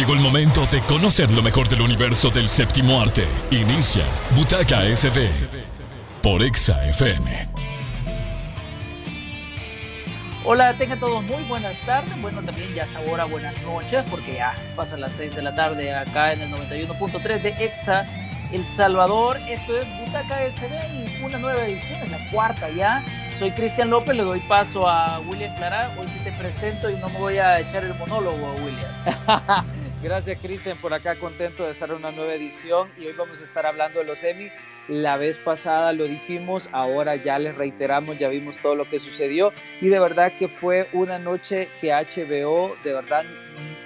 Llegó el momento de conocer lo mejor del universo del séptimo arte. Inicia Butaca SB por Exa FM. Hola, tengan todos muy buenas tardes. Bueno, también ya es ahora buenas noches porque ya pasan las 6 de la tarde acá en el 91.3 de Exa El Salvador. Esto es Butaca SB y una nueva edición, es la cuarta ya. Soy Cristian López, le doy paso a William Clara. Hoy sí te presento y no me voy a echar el monólogo, William. Gracias, Cristian, por acá contento de estar en una nueva edición. Y hoy vamos a estar hablando de los Emmy. La vez pasada lo dijimos, ahora ya les reiteramos, ya vimos todo lo que sucedió. Y de verdad que fue una noche que HBO de verdad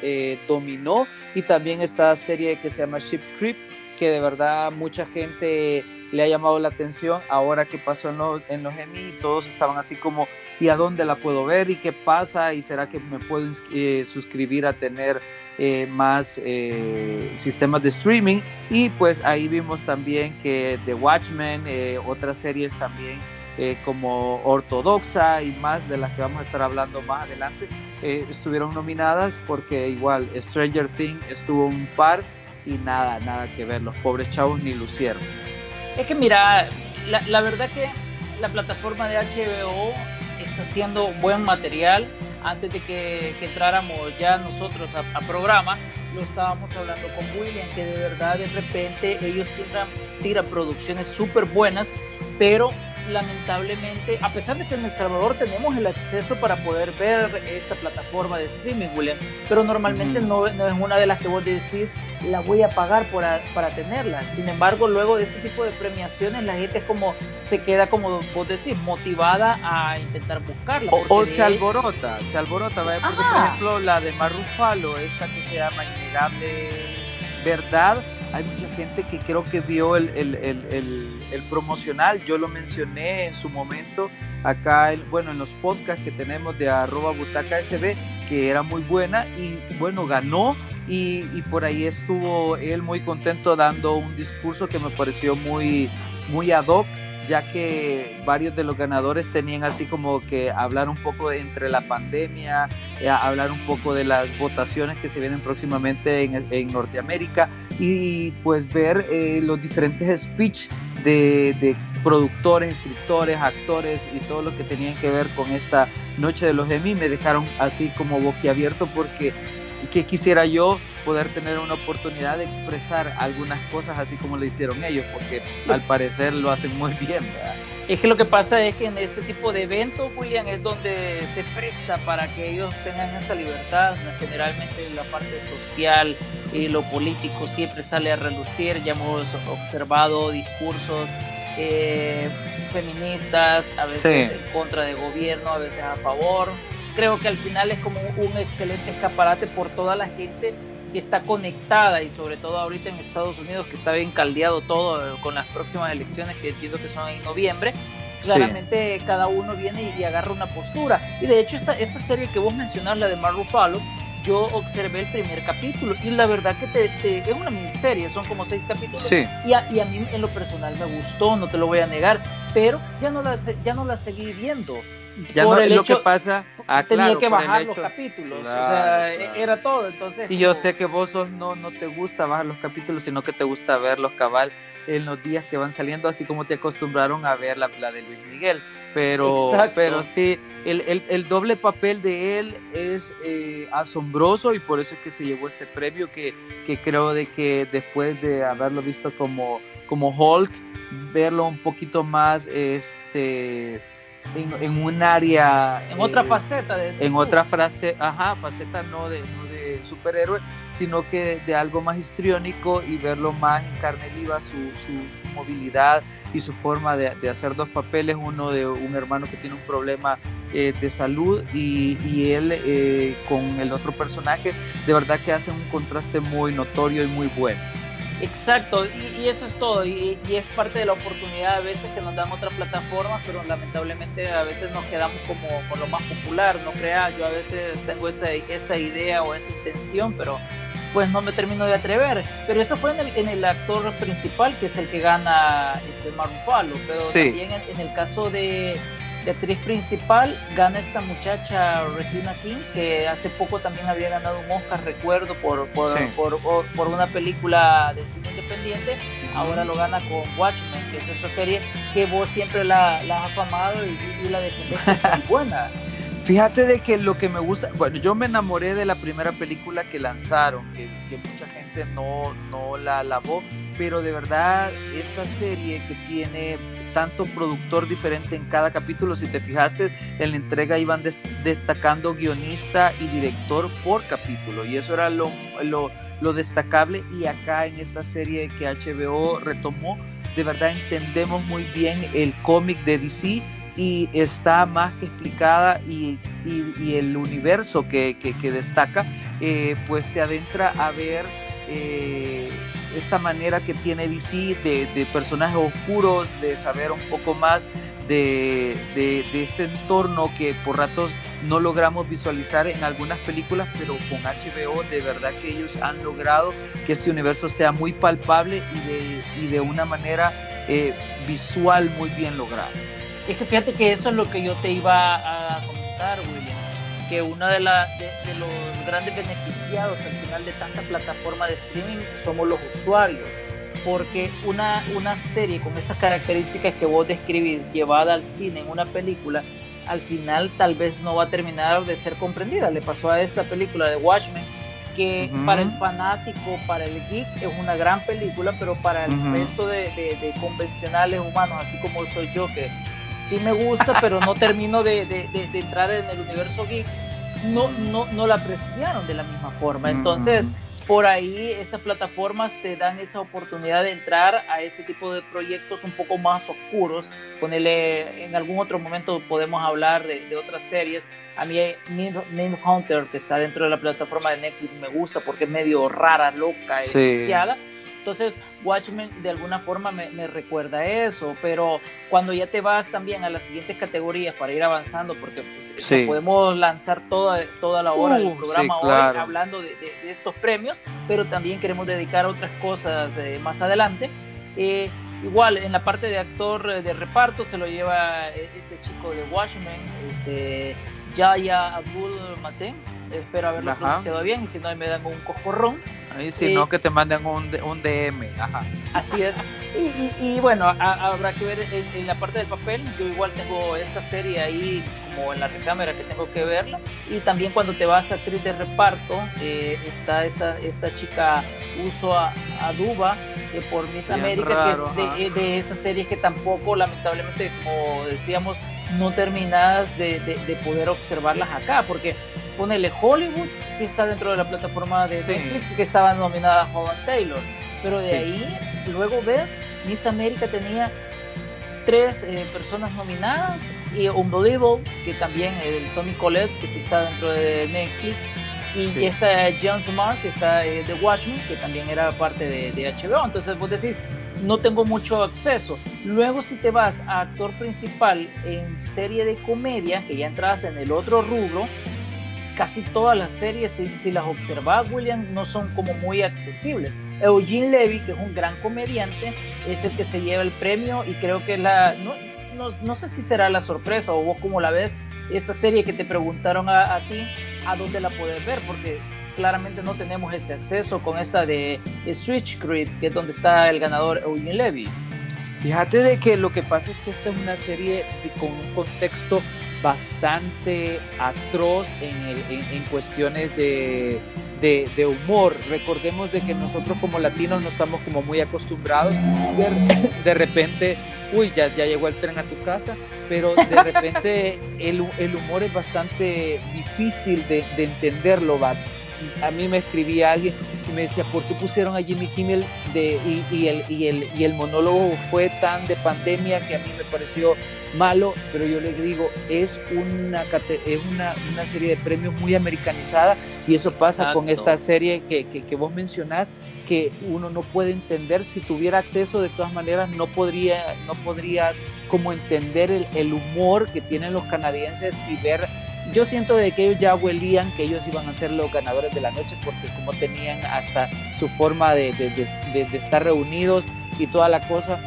eh, dominó. Y también esta serie que se llama Ship Creep, que de verdad mucha gente le ha llamado la atención ahora que pasó en, los Emmy todos estaban así como y a dónde la puedo ver y qué pasa y será que me puedo eh, suscribir a tener eh, más eh, sistemas de streaming y pues ahí vimos también que The Watchmen, otras series también como Ortodoxa y más de las que vamos a estar hablando más adelante estuvieron nominadas porque igual Stranger Things estuvo un par y nada, nada que ver, los pobres chavos ni lucieron. Es que mira, la, verdad que la plataforma de HBO está haciendo buen material. Antes de que, entráramos ya nosotros a, programa, lo estábamos hablando con William, que de verdad de repente ellos tiran, tiran producciones súper buenas, pero lamentablemente, a pesar de que en El Salvador tenemos el acceso para poder ver esta plataforma de streaming, William, pero normalmente no, no, es una de las que vos decís, la voy a pagar para, para tenerla. Sin embargo, luego de este tipo de premiaciones, la gente es como, se queda como vos decís, motivada a intentar buscarla. O, se alborota, se alborota, porque por ejemplo la de Marrufalo, esta que se llama Innegable Verdad, hay mucha gente que creo que vio el, el, el, el, promocional, yo lo mencioné en su momento acá, bueno, en los podcasts que tenemos de arroba butaca sb, que era muy buena y bueno, ganó y, por ahí estuvo él muy contento dando un discurso que me pareció muy, muy ad hoc ya que varios de los ganadores tenían así como que hablar un poco entre la pandemia, eh, hablar un poco de las votaciones que se vienen próximamente en, Norteamérica y pues ver eh, los diferentes speech de, productores, escritores, actores y todo lo que tenían que ver con esta noche de los Emmy me dejaron así como boquiabierto porque que quisiera yo poder tener una oportunidad de expresar algunas cosas así como lo hicieron ellos, porque al parecer lo hacen muy bien. Es que lo que pasa es que en este tipo de eventos, William, es donde se presta para que ellos tengan esa libertad. Generalmente la parte social y lo político siempre sale a relucir. Ya hemos observado discursos eh, feministas, a veces en contra de gobierno, a veces a favor. Creo que al final es como un excelente escaparate por toda la gente que está conectada y sobre todo ahorita en Estados Unidos que está bien caldeado todo con las próximas elecciones que entiendo que son en noviembre. Claramente cada uno viene y, agarra una postura. Y de hecho esta, esta serie que vos mencionás, la de Mark Ruffalo, yo observé el primer capítulo y la verdad que te, es una miniserie, son como seis capítulos. Y, a, y, a, mí en lo personal me gustó, no te lo voy a negar, pero ya no la, ya no la seguí viendo ya no, lo que pasa ah, tenía que bajar los capítulos o sea era todo entonces y yo sé que vos no no te gusta bajar los capítulos sino que te gusta verlos cabal en los días que van saliendo así como te acostumbraron a ver la, la de Luis Miguel. Pero pero sí el, el, el, doble papel de él es eh, asombroso y por eso es que se llevó ese premio que, que creo de que después de haberlo visto como como Hulk verlo un poquito más este en, un área. En otra eh, faceta de En otra frase, ajá, faceta no de, de superhéroe, sino que de, algo más histriónico y verlo más en carne viva, su, su, movilidad y su forma de, de, hacer dos papeles: uno de un hermano que tiene un problema eh, de salud y, y él eh, con el otro personaje, de verdad que hacen un contraste muy notorio y muy bueno. Exacto, y, eso es todo, y, es parte de la oportunidad a veces que nos dan otras plataformas, pero lamentablemente a veces nos quedamos como con lo más popular, no crea, yo a veces tengo esa, esa idea o esa intención, pero pues no me termino de atrever. Pero eso fue en el, en el actor principal, que es el que gana este Marufalo, pero también en, el caso de, De actriz principal gana esta muchacha Regina King, que hace poco también había ganado un Oscar, recuerdo, por, por, por, una película de cine independiente. Ahora lo gana con Watchmen, que es esta serie que vos siempre la, la has afamado y, la defendés como buena. Fíjate de que lo que me gusta, bueno, yo me enamoré de la primera película que lanzaron, que, que mucha gente no, no la alabó, pero de verdad esta serie que tiene tanto productor diferente en cada capítulo, si te fijaste, en la entrega iban destacando guionista y director por capítulo, y eso era lo, lo, destacable, y acá en esta serie que HBO retomó, de verdad entendemos muy bien el cómic de DC y está más que explicada y, y, el universo que, que, destaca, eh, pues te adentra a ver eh, esta manera que tiene DC de, de, personajes oscuros, de saber un poco más de, de, este entorno que por ratos no logramos visualizar en algunas películas, pero con HBO de verdad que ellos han logrado que este universo sea muy palpable y de, y de una manera eh, visual muy bien lograda. Es que fíjate que eso es lo que yo te iba a comentar, William que uno de, la, de, los grandes beneficiados al final de tanta plataforma de streaming somos los usuarios. Porque una, una serie con estas características que vos describís llevada al cine en una película, al final tal vez no va a terminar de ser comprendida. Le pasó a esta película de Watchmen, que para el fanático, para el geek, es una gran película, pero para el resto de, de, convencionales humanos, así como soy yo, que sí me gusta, pero no termino de, de, entrar en el universo geek, no, no, no la apreciaron de la misma forma. Entonces, por ahí estas plataformas te dan esa oportunidad de entrar a este tipo de proyectos un poco más oscuros. Ponele, en algún otro momento podemos hablar de, de otras series. A mí Name Hunter, que está dentro de la plataforma de Netflix, me gusta porque es medio rara, loca, sí. Entonces, Watchmen de alguna forma me, recuerda eso, pero cuando ya te vas también a las siguientes categorías para ir avanzando, porque pues, podemos lanzar toda, toda la hora del uh, programa hoy hablando de, estos premios, pero también queremos dedicar otras cosas eh, más adelante. Eh, igual, en la parte de actor eh, de reparto se lo lleva este chico de Watchmen, este, Yaya Abdul Maten, espero haberlo pronunciado bien, y si no me dan un cojorrón. Ahí si no, que te manden un, un DM. Ajá. Así es. Y, bueno, habrá que ver en, la parte del papel. Yo igual tengo esta serie ahí como en la recámara que tengo que verla. Y también cuando te vas a actriz de reparto, eh, está esta, esta chica Uso Aduba eh, por Miss América, que es de, de esa serie que tampoco, lamentablemente, como decíamos, no terminadas de, de, poder observarlas acá, porque ponele Hollywood, sí está dentro de la plataforma de Netflix, que estaba nominada a Holland Taylor, pero de ahí luego ves, Miss América tenía tres eh, personas nominadas y Unbelievable, que también el Tony Collette, que sí está dentro de Netflix, y esta Jan Smart, que está de eh, Watchmen, que también era parte de, de HBO. Entonces vos decís, no tengo mucho acceso. Luego si te vas a actor principal en serie de comedia, que ya entras en el otro rubro, casi todas las series, si, las observas, William, no son como muy accesibles. Eugene Levy, que es un gran comediante, es el que se lleva el premio y creo que la... No, no, sé si será la sorpresa o vos como la ves, esta serie que te preguntaron a, a ti, ¿a dónde la puedes ver? Porque claramente no tenemos ese acceso con esta de Switch Creep, que es donde está el ganador Eugene Levy. Fíjate de que lo que pasa es que esta es una serie con un contexto bastante atroz en, en, cuestiones de, de, humor. Recordemos de que nosotros como latinos no estamos como muy acostumbrados. De, de repente, uy, ya, ya llegó el tren a tu casa, pero de repente el, el humor es bastante difícil de, de entenderlo, va a mí me escribía alguien y me decía, ¿por qué pusieron a Jimmy Kimmel de, y, el, y, el, y el monólogo fue tan de pandemia que a mí me pareció malo? Pero yo le digo, es una, es una, una serie de premios muy americanizada y eso pasa con esta serie que, que, que, vos mencionás, que uno no puede entender, si tuviera acceso de todas maneras no, podría, no podrías como entender el, el humor que tienen los canadienses y ver yo siento de que ellos ya huelían que ellos iban a ser los ganadores de la noche porque como tenían hasta su forma de, estar reunidos y toda la cosa.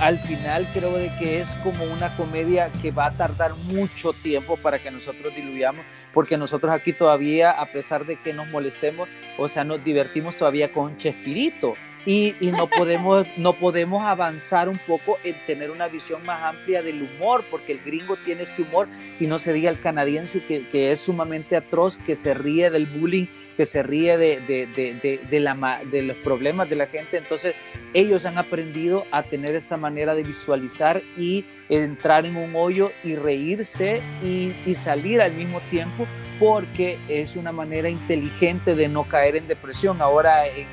al final creo de que es como una comedia que va a tardar mucho tiempo para que nosotros diluyamos, porque nosotros aquí todavía, a pesar de que nos molestemos, o sea, nos divertimos todavía con Chespirito y, no, podemos, no podemos avanzar un poco en tener una visión más amplia del humor, porque el gringo tiene este humor y no se diga el canadiense que, es sumamente atroz, que se ríe del bullying, que se ríe de, de, de, de los problemas de la gente. Entonces ellos han aprendido a tener esta manera de visualizar y entrar en un hoyo y reírse y, y salir al mismo tiempo porque es una manera inteligente de no caer en depresión. Ahora en,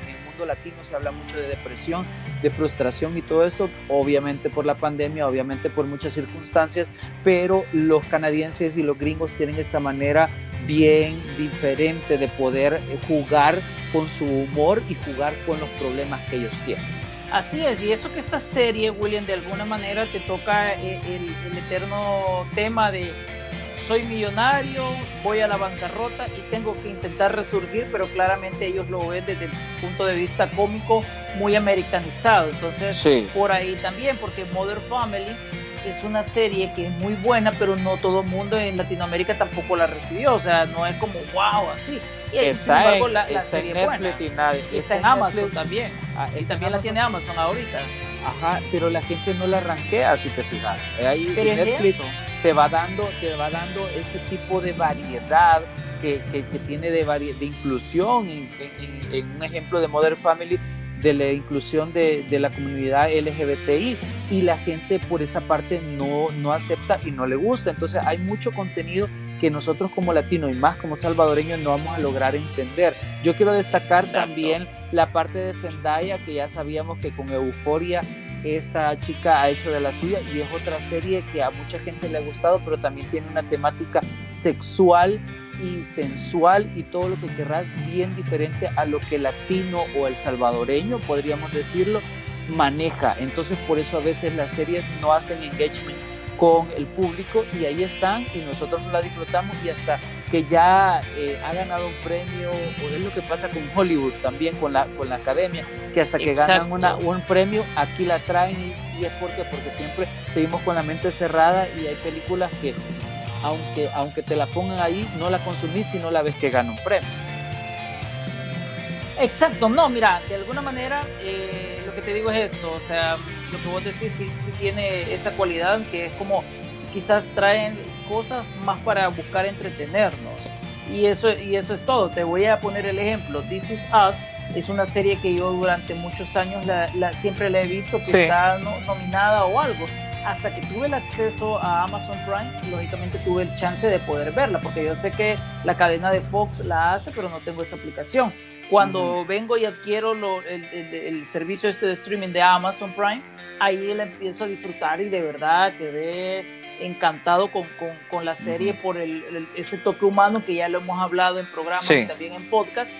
latino se habla mucho de depresión, de frustración y todo esto, obviamente por la pandemia, obviamente por muchas circunstancias, pero los canadienses y los gringos tienen esta manera bien diferente de poder eh, jugar con su humor y jugar con los problemas que ellos tienen. Así es, y eso que esta serie, William, de alguna manera te toca eh, el eterno tema de soy millonario, voy a la bancarrota y tengo que intentar resurgir, pero claramente ellos lo ven desde el punto de vista cómico muy americanizado. Entonces, por ahí también, porque Mother Family es una serie que es muy buena, pero no todo el mundo en Latinoamérica tampoco la recibió. O sea, no es como wow, así. Y está en, la, serie Netflix y nadie. está, en Amazon también. Ah, y también la tiene Amazon ahorita. Ajá, pero la gente no la arranquea si te fijas. Ahí pero Netflix, te va dando, te va dando ese tipo de variedad que, que, tiene de, de inclusión. En, en, un ejemplo de Modern Family, de la inclusión de, de, la comunidad LGBTI y la gente por esa parte no, no acepta y no le gusta. Entonces hay mucho contenido que nosotros como latinos y más como salvadoreños no vamos a lograr entender. Yo quiero destacar también la parte de Zendaya que ya sabíamos que con Euforia esta chica ha hecho de la suya y es otra serie que a mucha gente le ha gustado, pero también tiene una temática sexual y sensual y todo lo que querrás bien diferente a lo que el latino o el salvadoreño, podríamos decirlo, maneja. Entonces por eso a veces las series no hacen engagement con el público y ahí están y nosotros la disfrutamos y hasta que ya eh, ha ganado un premio, o es lo que pasa con Hollywood también, con la, con la academia, que hasta que ganan una, un premio, aquí la traen y, es porque, porque siempre seguimos con la mente cerrada y hay películas que aunque, aunque te la pongan ahí, no la consumís si no la ves que gana un premio. Exacto, no, mira, de alguna manera eh, lo que te digo es esto, o sea, lo que vos decís sí, tiene esa cualidad que es como quizás traen cosas más para buscar entretenernos. Y eso, y eso es todo. Te voy a poner el ejemplo. This Is Us es una serie que yo durante muchos años la, siempre la he visto que está nominada o algo. Hasta que tuve el acceso a Amazon Prime, lógicamente tuve el chance de poder verla, porque yo sé que la cadena de Fox la hace, pero no tengo esa aplicación. Cuando vengo y adquiero el, el, servicio este de streaming de Amazon Prime, ahí la empiezo a disfrutar y de verdad quedé encantado con, con, con la serie por el, ese toque humano que ya lo hemos hablado en programas y también en podcast.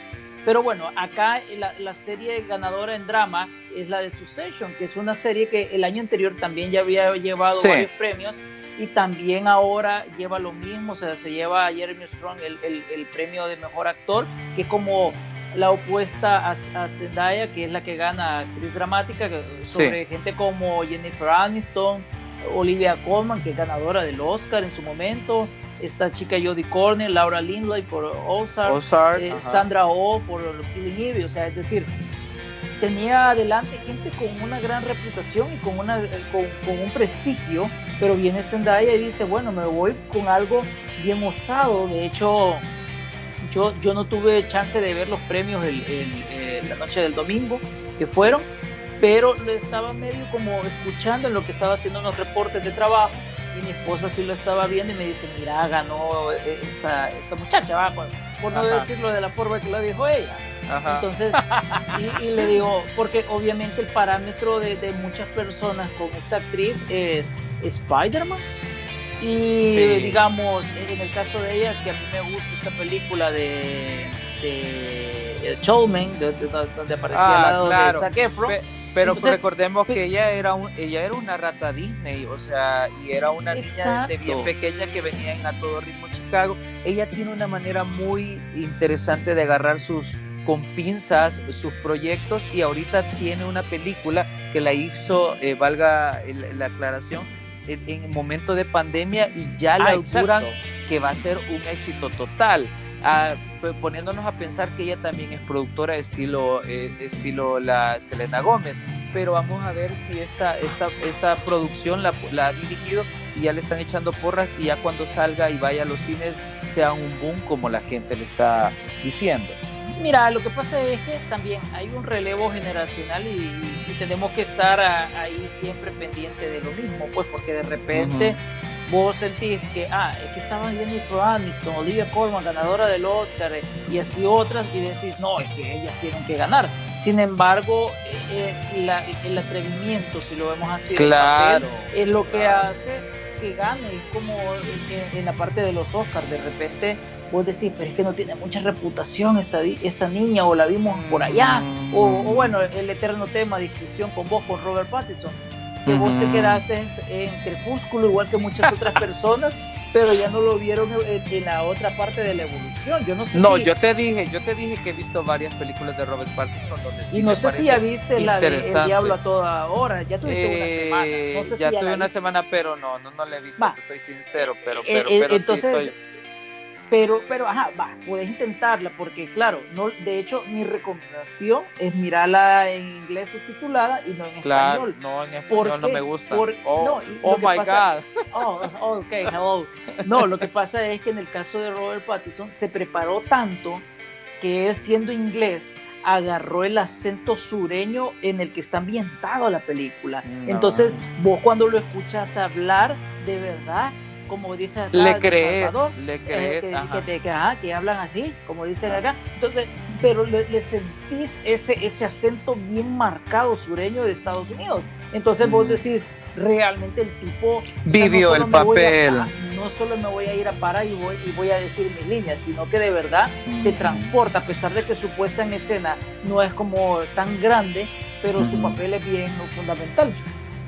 Pero bueno, acá la, la, serie ganadora en drama es la de Succession, que es una serie que el año anterior también ya había llevado varios premios y también ahora lleva lo mismo, o sea, se lleva a Jeremy Strong el, el, el premio de mejor actor, que como la opuesta a, Zendaya, que es la que gana actriz dramática, sobre gente como Jennifer Aniston, Olivia Colman, que es ganadora del Oscar en su momento, esta chica Jodie Cornell, Laura Lindley por Ozark, eh, Sandra Oh por Killing Eve, o sea, es decir, tenía adelante gente con una gran reputación y con, una, con, un prestigio, pero viene Zendaya y dice, bueno, me voy con algo bien osado, de hecho... Yo, yo no tuve chance de ver los premios el, la noche del domingo que fueron, pero lo estaba medio como escuchando en lo que estaba haciendo unos reportes de trabajo y mi esposa sí lo estaba viendo y me dice, mira, ganó eh, esta, esta muchacha, ¿va? Por, no decirlo de la forma que lo dijo ella. Entonces, y, le digo, porque obviamente el parámetro de, de muchas personas con esta actriz es Spider-Man. Y digamos, en el caso de ella, que a mí me gusta esta película de, de El Showman, donde aparecía ah, al lado de Zac Efron. Pero recordemos que ella era un, ella era una rata Disney, o sea, y era una niña de bien pequeña que venía en A Todo Ritmo Chicago. Ella tiene una manera muy interesante de agarrar sus con pinzas sus proyectos y ahorita tiene una película que la hizo, eh, valga la aclaración, en, momento de pandemia y ya la ah, que va a ser un éxito total. Ah, poniéndonos a pensar que ella también es productora estilo, eh, estilo la Selena Gómez, pero vamos a ver si esta, esta, esta producción la, la, ha dirigido y ya le están echando porras y ya cuando salga y vaya a los cines sea un boom como la gente le está diciendo. Mira, lo que pasa es que también hay un relevo generacional y, tenemos que estar ahí siempre pendiente de lo mismo, pues porque de repente vos sentís que, ah, es que estaba Jennifer Aniston, Olivia Colman, ganadora del Oscar, eh, y así otras, y decís, no, es que ellas tienen que ganar. Sin embargo, eh, eh, el atrevimiento, si lo vemos así, claro, es lo que hace que gane, como en, la parte de los Oscars, de repente vos decís, pero es que no tiene mucha reputación esta, esta niña, o la vimos por allá, o, o, mm. bueno, el eterno tema discusión con vos, con Robert Pattinson que vos te quedaste en Crepúsculo, igual que muchas otras personas, pero ya no lo vieron en, la otra parte de la evolución. Yo no sé No, yo te dije, yo te dije que he visto varias películas de Robert Pattinson donde sí Y no sé si ya viste la de El Diablo a toda hora, ya tuviste una eh, semana. No sé ya tuve una semana, pero no, no, no la he visto, soy sincero, pero, eh, pero, eh, pero entonces, sí estoy pero, pero, ajá, va, puedes intentarla, porque claro, no, de hecho, mi recomendación es mirarla en inglés subtitulada y no en claro, español. No, en español no me gusta. oh, no, oh my God. Oh, oh, ok, hello. No, lo que pasa es que en el caso de Robert Pattinson se preparó tanto que él, siendo inglés, agarró el acento sureño en el que está ambientado la película. Entonces, vos cuando lo escuchas hablar, de verdad, como dice acá, le crees, le eh, crees, que, que, hablan así, como dicen acá. Entonces, pero le, sentís ese, ese acento bien marcado sureño de Estados Unidos. Entonces vos decís, realmente el tipo vivió el papel. no solo me voy a ir a parar y voy, y voy a decir mis líneas, sino que de verdad te transporta, a pesar de que su puesta en escena no es como tan grande, pero su papel es bien fundamental.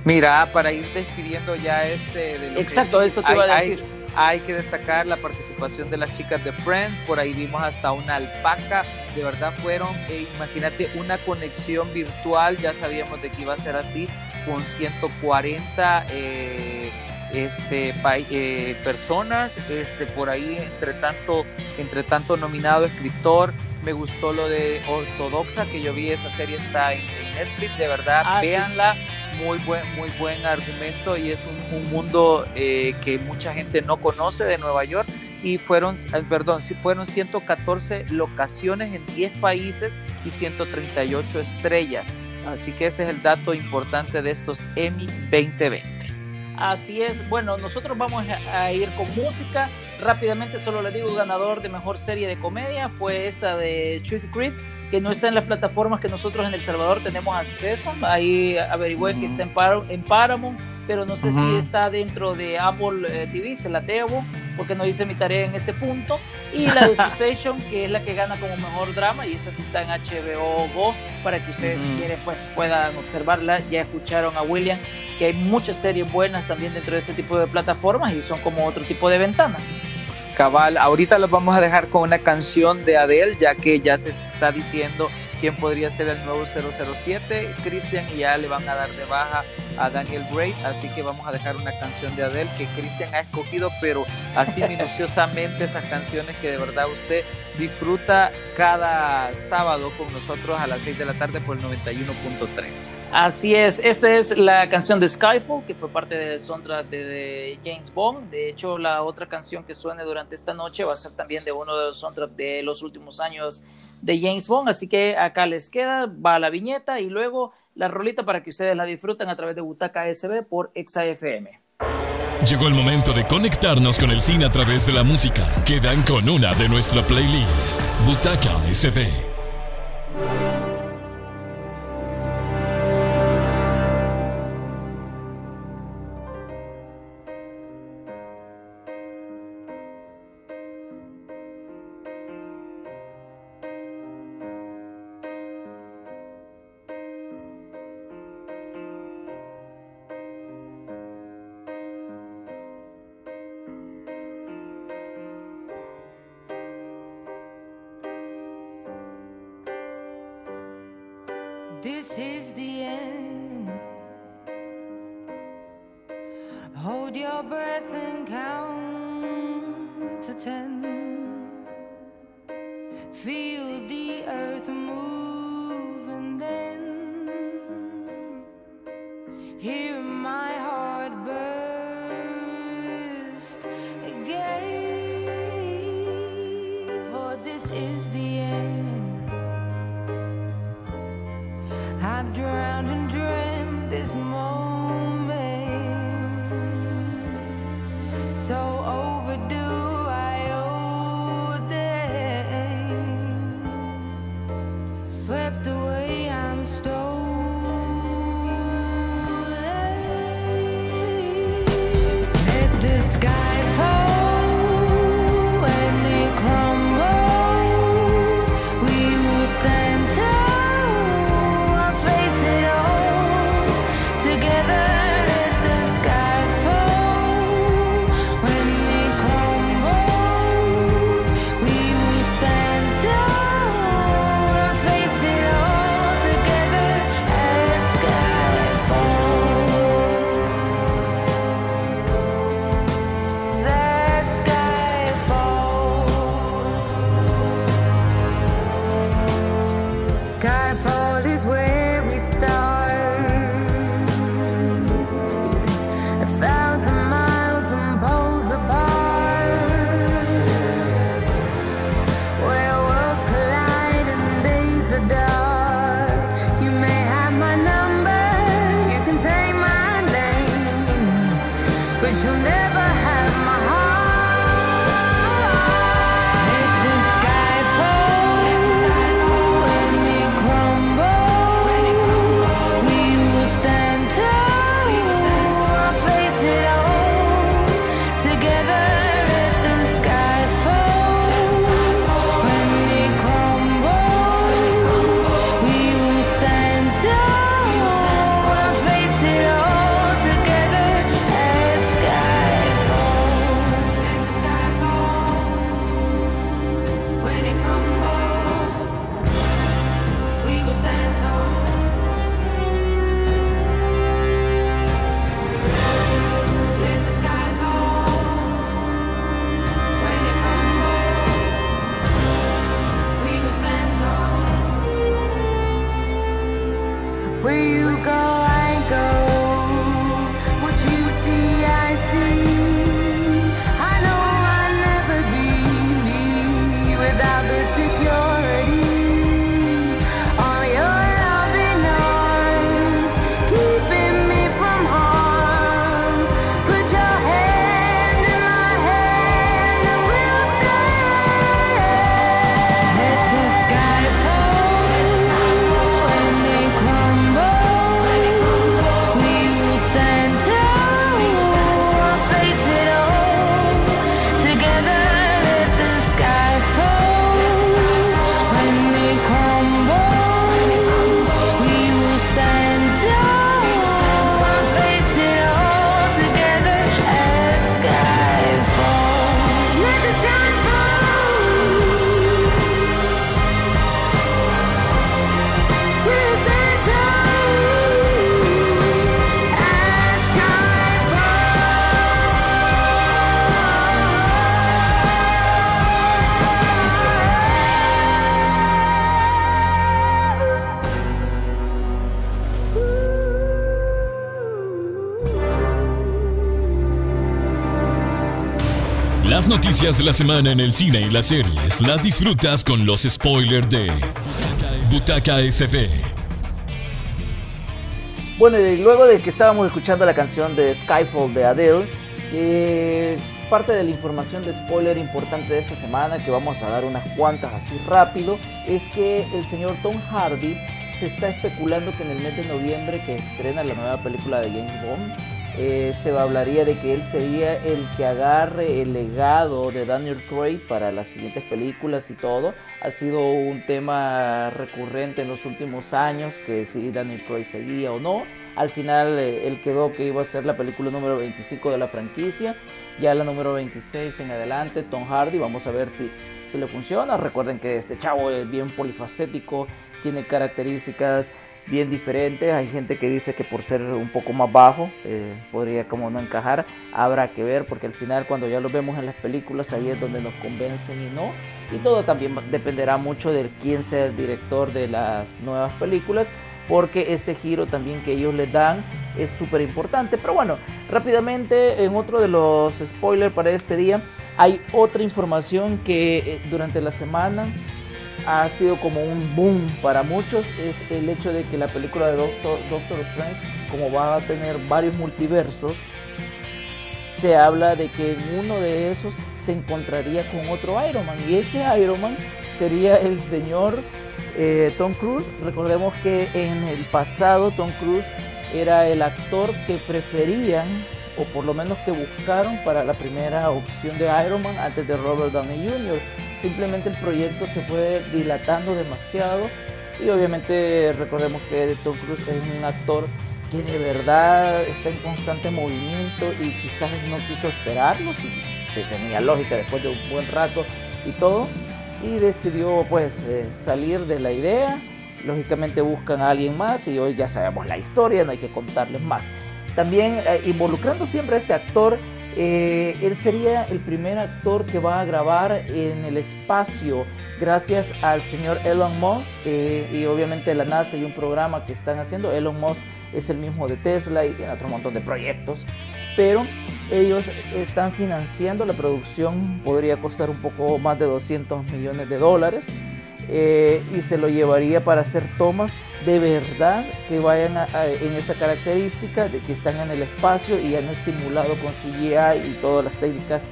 Mira, para ir despidiendo ya este... De Exacto, eso te iba a decir. Hay, que destacar la participación de las chicas de Friend, por ahí vimos hasta una alpaca, de verdad fueron, eh, imagínate, una conexión virtual, ya sabíamos de que iba a ser así, con 140 eh, este, eh, personas, este, por ahí entre tanto, entre tanto nominado escritor, me gustó lo de Ortodoxa, que yo vi esa serie, está en, Netflix, de verdad, ah, véanla muy buen, muy buen argumento y es un, mundo eh, que mucha gente no conoce de Nueva York y fueron, eh, perdón, sí fueron 114 locaciones en 10 países y 138 estrellas. Así que ese es el dato importante de estos Emmy 2020. Así es, bueno, nosotros vamos a ir con música. Rápidamente solo le digo, ganador de mejor serie de comedia fue esta de Shoot Creed que no está en las plataformas que nosotros en El Salvador tenemos acceso. Ahí averigüé que está en, en Paramount, pero no sé si está dentro de Apple eh, TV, se la debo, porque no hice mi tarea en ese punto. Y la de Succession, que es la que gana como mejor drama, y esa sí está en HBO Go, para que ustedes, si quieren, pues puedan observarla. Ya escucharon a William que hay muchas series buenas también dentro de este tipo de plataformas y son como otro tipo de ventana. Cabal, ahorita los vamos a dejar con una canción de Adele, ya que ya se está diciendo quién podría ser el nuevo 007. Cristian y ya le van a dar de baja a Daniel Bray, así que vamos a dejar una canción de Adele que Cristian ha escogido, pero así minuciosamente esas canciones que de verdad usted disfruta cada sábado con nosotros a las 6 de la tarde por el 91.3. Así es, esta es la canción de Skyfall, que fue parte del soundtrack de, James Bond. De hecho, la otra canción que suene durante esta noche va a ser también de uno de los soundtracks de los últimos años de James Bond. Así que acá les queda, va la viñeta y luego la rolita para que ustedes la disfruten a través de Butaca SB por ExaFM. Llegó el momento de conectarnos con el cine a través de la música. Quedan con una de nuestra playlist, Butaca SB. Noticias de la semana en el cine y las series las disfrutas con los spoilers de Butaca SV. Bueno, y luego de que estábamos escuchando la canción de Skyfall de Adele, eh, parte de la información de spoiler importante de esta semana, que vamos a dar unas cuantas así rápido, es que el señor Tom Hardy se está especulando que en el mes de noviembre que estrena la nueva película de James Bond, eh, se hablaría de que él sería el que agarre el legado de Daniel Craig para las siguientes películas y todo. Ha sido un tema recurrente en los últimos años, que si Daniel Craig seguía o no. Al final eh, él quedó que iba a ser la película número 25 de la franquicia. Ya la número 26 en adelante, Tom Hardy. Vamos a ver si, si le funciona. Recuerden que este chavo es bien polifacético, tiene características bien diferentes. Hay gente que dice que por ser un poco más bajo eh, podría como no encajar. Habrá que ver porque al final cuando ya lo vemos en las películas ahí es donde nos convencen y no. Y todo también dependerá mucho de quién sea el director de las nuevas películas porque ese giro también que ellos le dan es súper importante. Pero bueno, rápidamente en otro de los spoilers para este día hay otra información que eh, durante la semana ha sido como un boom para muchos es el hecho de que la película de Doctor, Doctor Strange, como va a tener varios multiversos, se habla de que en uno de esos se encontraría con otro Iron Man y ese Iron Man sería el señor eh, Tom Cruise. Recordemos que en el pasado Tom Cruise era el actor que preferían o por lo menos que buscaron para la primera opción de Iron Man antes de Robert Downey Jr. Simplemente el proyecto se fue dilatando demasiado y obviamente recordemos que Tom Cruise es un actor que de verdad está en constante movimiento y quizás no quiso esperarlo, si tenía lógica después de un buen rato y todo, y decidió pues eh, salir de la idea. Lógicamente buscan a alguien más y hoy ya sabemos la historia, no hay que contarles más. También eh, involucrando siempre a este actor, eh, él sería el primer actor que va a grabar en el espacio gracias al señor Elon Musk eh, y obviamente la NASA y un programa que están haciendo. Elon Musk es el mismo de Tesla y tiene otro montón de proyectos, pero ellos están financiando la producción, podría costar un poco más de 200 millones de dólares eh, y se lo llevaría para hacer tomas de verdad que vayan en esa característica de que están en el espacio y han simulado con CGI y todas las técnicas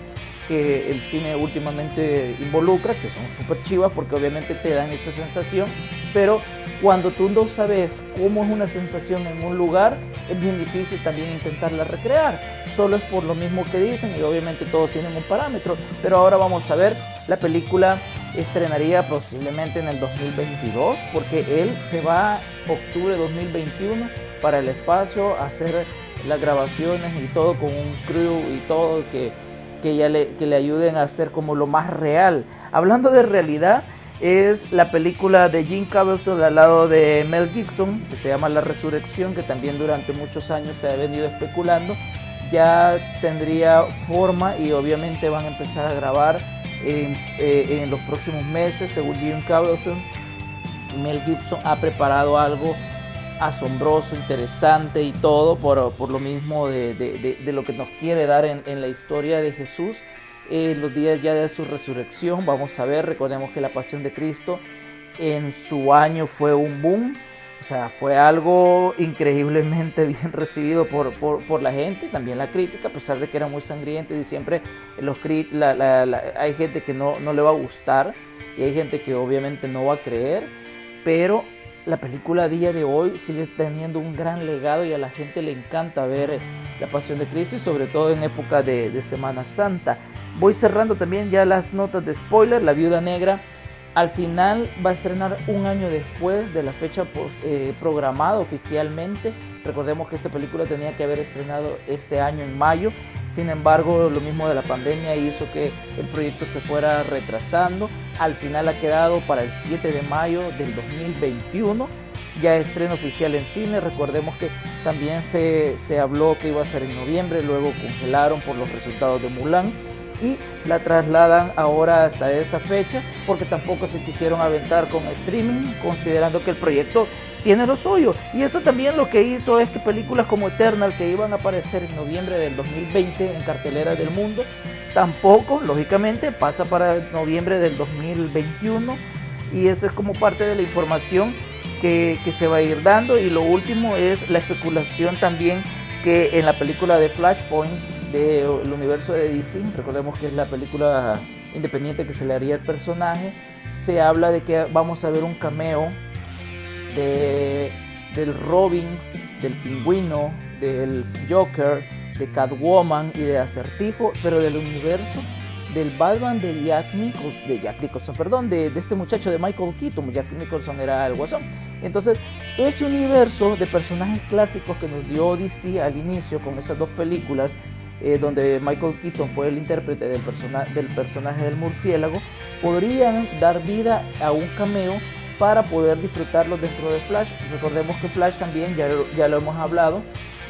que el cine últimamente involucra, que son súper chivas porque obviamente te dan esa sensación, pero cuando tú no sabes cómo es una sensación en un lugar, es bien difícil también intentarla recrear. Solo es por lo mismo que dicen y obviamente todos tienen un parámetro, pero ahora vamos a ver la película estrenaría posiblemente en el 2022 porque él se va octubre de 2021 para el espacio a hacer las grabaciones y todo con un crew y todo que, que, ya le, que le ayuden a hacer como lo más real. Hablando de realidad, es la película de Jim Caviezel al lado de Mel Gibson, que se llama La Resurrección, que también durante muchos años se ha venido especulando. Ya tendría forma y obviamente van a empezar a grabar eh, en, los próximos meses, según Jim Caviezel, Mel Gibson ha preparado algo asombroso, interesante y todo por, por lo mismo de, de, lo que nos quiere dar en, la historia de Jesús. En los días ya de su resurrección, vamos a ver, recordemos que la pasión de Cristo en su año fue un boom o sea, fue algo increíblemente bien recibido por, por, la gente, también la crítica, a pesar de que era muy sangriento y siempre los hay gente que no, no le va a gustar y hay gente que obviamente no va a creer, pero la película a día de hoy sigue teniendo un gran legado y a la gente le encanta ver la Pasión de Cristo y sobre todo en época de Semana Santa. Voy cerrando también ya las notas de spoiler, La Viuda Negra al final va a estrenar un año después de la fecha eh, programada oficialmente. Recordemos que esta película tenía que haber estrenado este año en mayo. Sin embargo, lo mismo de la pandemia hizo que el proyecto se fuera retrasando. Al final ha quedado para el 7 de mayo del 2021. Ya estreno oficial en cine. Recordemos que también se, se habló que iba a ser en noviembre. Luego congelaron por los resultados de Mulan y la trasladan ahora hasta esa fecha porque tampoco se quisieron aventar con streaming considerando que el proyecto tiene lo suyo. Y eso también lo que hizo es que películas como Eternal que iban a aparecer en noviembre del 2020 en cartelera del mundo tampoco lógicamente pasa para noviembre del 2021 y eso es como parte de la información que, que se va a ir dando. Y lo último es la especulación también que en la película de Flashpoint del universo de DC, recordemos que es la película independiente que se le haría al personaje, se habla de que vamos a ver un cameo de, del Robin, del pingüino, del Joker, de Catwoman y de Acertijo, pero del universo del Batman de Jack Nicholson, de Jack Nicholson, perdón, de, de, este muchacho de Michael Keaton, Jack Nicholson era el guasón. Entonces, ese universo de personajes clásicos que nos dio DC al inicio con esas dos películas eh, donde Michael Keaton fue el intérprete del, del personaje del murciélago, podrían dar vida a un cameo para poder disfrutarlos dentro de Flash. Recordemos que Flash también, ya, lo hemos hablado,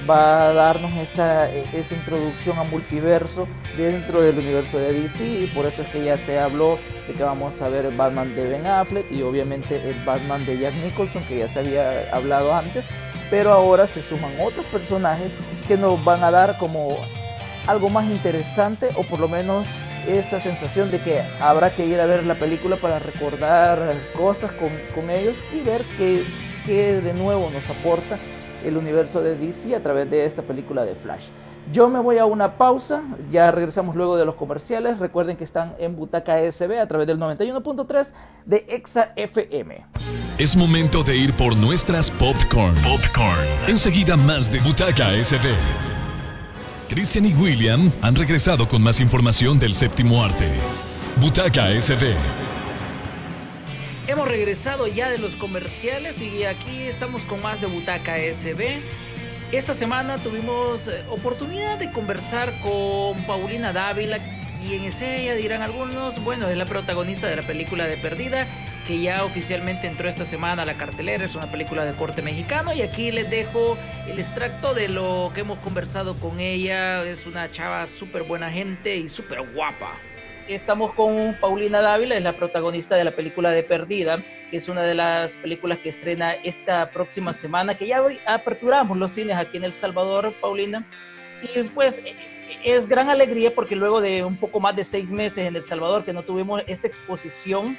va a darnos esa, esa introducción a multiverso dentro del universo de DC y por eso es que ya se habló de que vamos a ver el Batman de Ben Affleck y obviamente el Batman de Jack Nicholson que ya se había hablado antes, pero ahora se suman otros personajes que nos van a dar como algo más interesante o por lo menos esa sensación de que habrá que ir a ver la película para recordar cosas con, con ellos y ver qué, qué de nuevo nos aporta el universo de DC a través de esta película de Flash. Yo me voy a una pausa, ya regresamos luego de los comerciales. Recuerden que están en Butaca SB a través del 91.3 de Exa FM. Es momento de ir por nuestras popcorn. Popcorn. Enseguida más de Butaca SB. Christian y William han regresado con más información del séptimo arte. Butaca SB. Hemos regresado ya de los comerciales y aquí estamos con más de Butaca SB. Esta semana tuvimos eh, oportunidad de conversar con Paulina Dávila, quien es ella, dirán algunos. Bueno, es la protagonista de la película de Perdida, que ya oficialmente entró esta semana a la cartelera. Es una película de corte mexicano y aquí les dejo el extracto de lo que hemos conversado con ella. Es una chava súper buena gente y súper guapa. Estamos con Paulina Dávila, es la protagonista de la película de Perdida, que es una de las películas que estrena esta próxima semana, que ya aperturamos los cines aquí en El Salvador, Paulina. Y pues es gran alegría porque luego de un poco más de seis meses en El Salvador que no tuvimos esta exposición,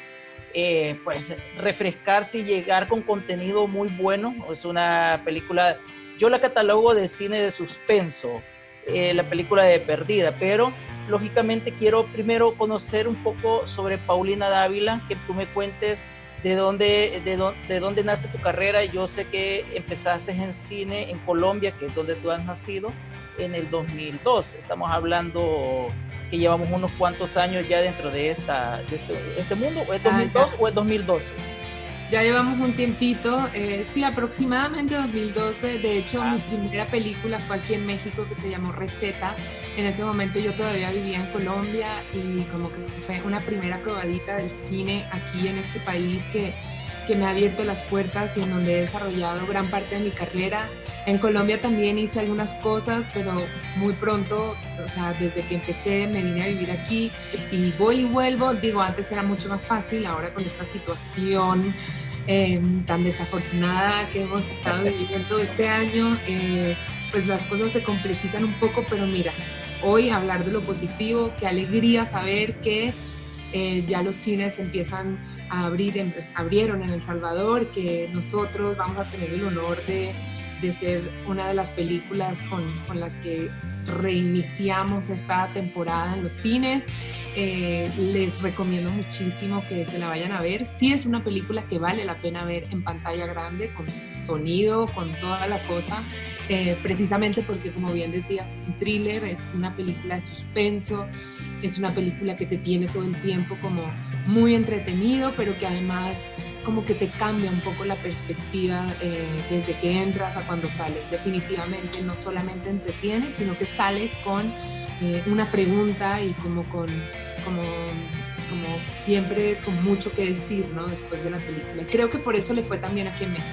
eh, pues refrescarse y llegar con contenido muy bueno. Es una película, yo la catalogo de cine de suspenso, eh, la película de Perdida, pero lógicamente quiero primero conocer un poco sobre Paulina Dávila, que tú me cuentes de dónde, de, de dónde nace tu carrera. Yo sé que empezaste en cine en Colombia, que es donde tú has nacido, en el 2002. Estamos hablando que llevamos unos cuantos años ya dentro de, esta, de este, este mundo, ¿o es 2002 ah, o es 2012? Ya llevamos un tiempito, eh, sí, aproximadamente 2012. De hecho, mi primera película fue aquí en México que se llamó Receta. En ese momento yo todavía vivía en Colombia y como que fue una primera probadita del cine aquí en este país que, que me ha abierto las puertas y en donde he desarrollado gran parte de mi carrera. En Colombia también hice algunas cosas, pero muy pronto, o sea, desde que empecé me vine a vivir aquí y voy y vuelvo. Digo, antes era mucho más fácil, ahora con esta situación Em, tan desafortunada que hemos estado viviendo este año, eh, pues las cosas se complejizan un poco, pero mira, hoy hablar de lo positivo, qué alegría saber que eh, ya los cines empiezan a abrir, abrieron en El Salvador, que nosotros vamos a tener el honor de, de ser una de las películas con, con las que reiniciamos esta temporada en los cines. Eh, les recomiendo muchísimo que se la vayan a ver. Sí es una película que vale la pena ver en pantalla grande, con sonido, con toda la cosa, eh, precisamente porque como bien decías, es un thriller, es una película de suspenso, es una película que te tiene todo el tiempo como muy entretenido, pero que además como que te cambia un poco la perspectiva eh, desde que entras a cuando sales. Definitivamente no solamente entretiene, sino que sales con una pregunta y como con como, como siempre con mucho que decir, ¿no? Después de la película. Creo que por eso le fue también aquí en México.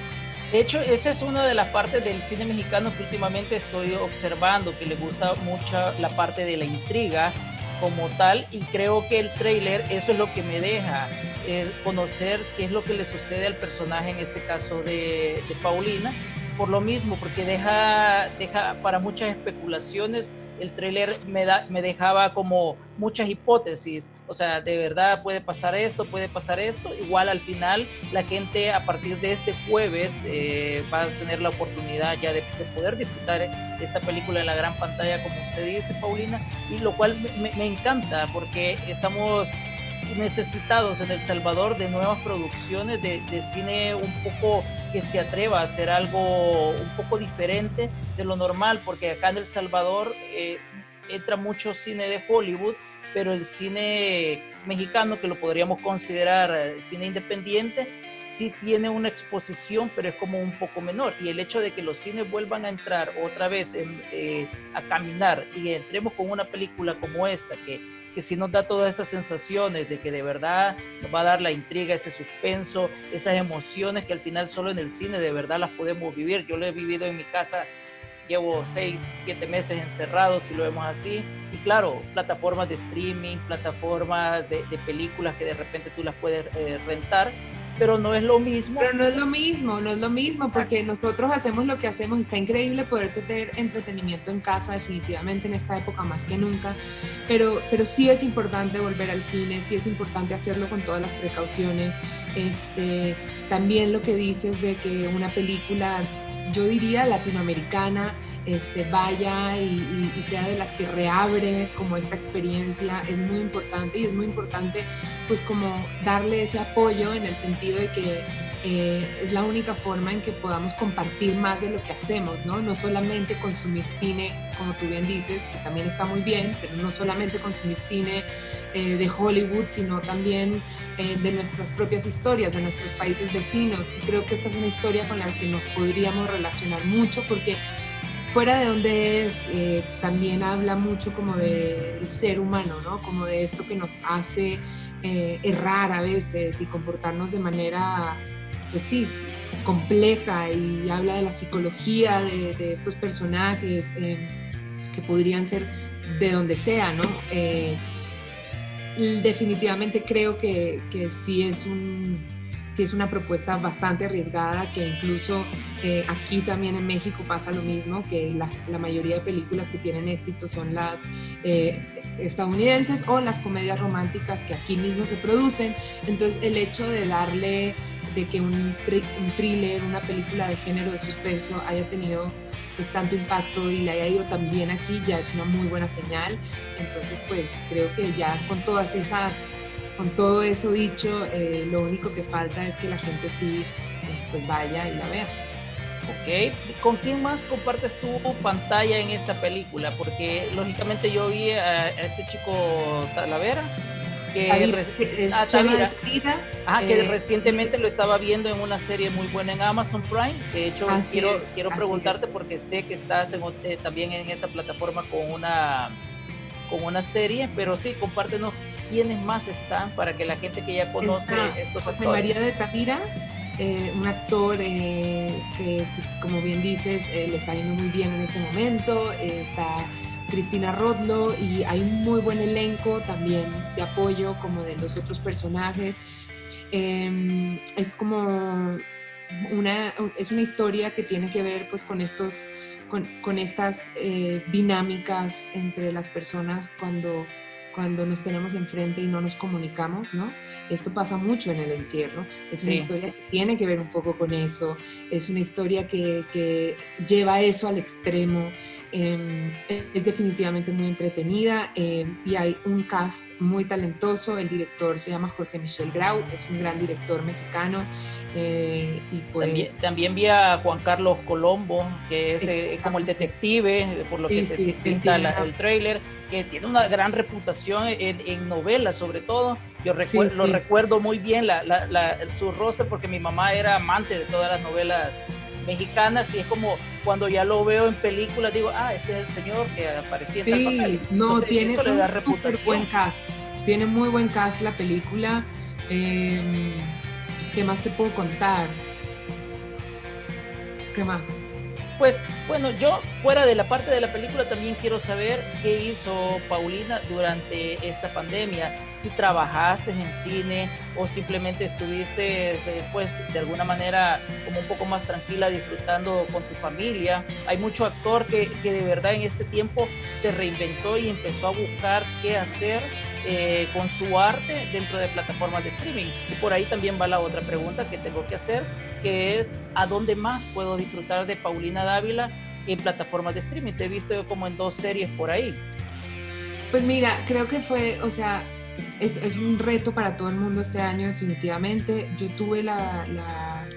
De hecho, esa es una de las partes del cine mexicano que últimamente estoy observando, que le gusta mucho la parte de la intriga como tal, y creo que el trailer eso es lo que me deja, es conocer qué es lo que le sucede al personaje, en este caso de, de Paulina, por lo mismo, porque deja, deja para muchas especulaciones el tráiler me, da, me dejaba como muchas hipótesis, o sea, de verdad puede pasar esto, puede pasar esto, igual al final la gente a partir de este jueves eh, va a tener la oportunidad ya de, poder disfrutar esta película en la gran pantalla, como usted dice, Paulina, y lo cual me, me encanta porque estamos necesitados en El Salvador de nuevas producciones de, de, cine un poco que se atreva a hacer algo un poco diferente de lo normal, porque acá en El Salvador eh, entra mucho cine de Hollywood, pero el cine mexicano, que lo podríamos considerar eh, cine independiente, sí tiene una exposición, pero es como un poco menor. Y el hecho de que los cines vuelvan a entrar otra vez eh, a caminar y entremos con una película como esta, que que sí nos da todas esas sensaciones de que de verdad nos va a dar la intriga, ese suspenso, esas emociones que al final solo en el cine de verdad las podemos vivir. Yo lo he vivido en mi casa llevo seis, siete meses encerrado, si lo vemos así. Y claro, plataformas de streaming, plataformas de, películas que de repente tú las puedes eh, rentar, pero no es lo mismo. Pero no es lo mismo, no es lo mismo, porque nosotros hacemos lo que hacemos. Está increíble poder tener entretenimiento en casa, definitivamente en esta época más que nunca, pero, pero sí es importante volver al cine, sí es importante hacerlo con todas las precauciones. Este, también lo que dices de que una película yo diría latinoamericana, este, vaya y, sea de las que reabre como esta experiencia es muy importante y es muy importante pues como darle ese apoyo en el sentido de que eh, es la única forma en que podamos compartir más de lo que hacemos, ¿no? No solamente consumir cine, como tú bien dices, que también está muy bien, pero no solamente consumir cine eh, de Hollywood, sino también eh, de nuestras propias historias, de nuestros países vecinos. Y creo que esta es una historia con la que nos podríamos relacionar mucho porque fuera de donde es, también habla mucho como del ser humano, ¿no? Como de esto que nos hace errar a veces y comportarnos de manera, pues sí, compleja y habla de la psicología de, de estos personajes que podrían ser de donde sea, ¿no? definitivamente creo que, que sí es un sí es una propuesta bastante arriesgada, que incluso eh, aquí también en México pasa lo mismo, que la, la mayoría de películas que tienen éxito son las eh, estadounidenses o las comedias románticas que aquí mismo se producen. Entonces el hecho de darle, de que un, un thriller, una película de género de suspenso haya tenido pues tanto impacto y le haya ido tan bien aquí ya es una muy buena señal. Entonces pues creo que ya con todas esas, con todo eso dicho, eh, lo único que falta es que la gente sí eh, pues vaya y la vea. Ok, ¿con quién más compartes tu pantalla en esta película? Porque lógicamente yo vi a, a este chico Talavera, que, ah, que eh, recientemente lo estaba viendo en una serie muy buena en Amazon Prime. De hecho, quiero, quiero preguntarte porque sé que estás eh, también en esa plataforma con una, con una serie, pero sí, compártenos quiénes más están para que la gente que ya conoce estos actores. María de Tavira, eh, un actor que, como bien dices, le está yendo muy bien en este momento, está Cristina Rodlo y hay un muy buen elenco también de apoyo como de los otros personajes. Em, es como una, es una historia que tiene que ver pues con estos, con, estas eh, dinámicas entre las personas cuando cuando nos tenemos enfrente y no nos comunicamos, ¿no? Esto pasa mucho en el encierro. Es una historia que tiene que ver un poco con eso. Es una historia que, que lleva eso al extremo. Em, es definitivamente muy entretenida em, y hay un cast muy talentoso. El director se llama Jorge Michel Grau, es un gran director mexicano. Eh, y pues, también, vi a Juan Carlos Colombo, que es eh, como el detective, por lo que se pinta el trailer, que tiene una gran reputación en, novelas, sobre todo. Yo lo recuerdo muy bien la, su rostro porque mi mamá era amante de todas las novelas mexicanas y es como cuando ya lo veo en películas digo, ah, este es el señor que aparecía en sí, papel. No, tiene un buen cast. Tiene muy buen cast la película. Eh, ¿Qué más te puedo contar? ¿Qué más? Pues bueno, yo fuera de la parte de la película también quiero saber qué hizo Paulina durante esta pandemia. Si trabajaste en cine o simplemente estuviste eh, pues de alguna manera como un poco más tranquila disfrutando con tu familia. Hay mucho actor que, que de verdad en este tiempo se reinventó y empezó a buscar qué hacer eh, con su arte dentro de plataformas de streaming. Y por ahí también va la otra pregunta que tengo que hacer, que es ¿a dónde más puedo disfrutar de Paulina Dávila en plataformas de streaming? Te he visto como en dos series por ahí. Pues mira, creo que fue, o sea, es, es un reto para todo el mundo este año definitivamente. Yo tuve la, la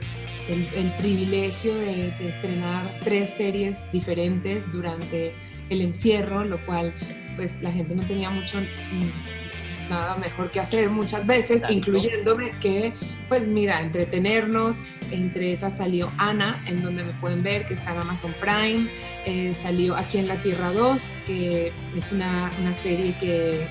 el, el, privilegio de, de estrenar tres series diferentes durante el encierro, lo cual pues la gente no tenía mucho mm, nada mejor que hacer muchas veces, incluyéndome que, pues mira, entretenernos. Entre esas salió Ana, en donde me pueden ver, que está en Amazon Prime. Eh, salió Aquí en la Tierra 2, que es una, una serie que,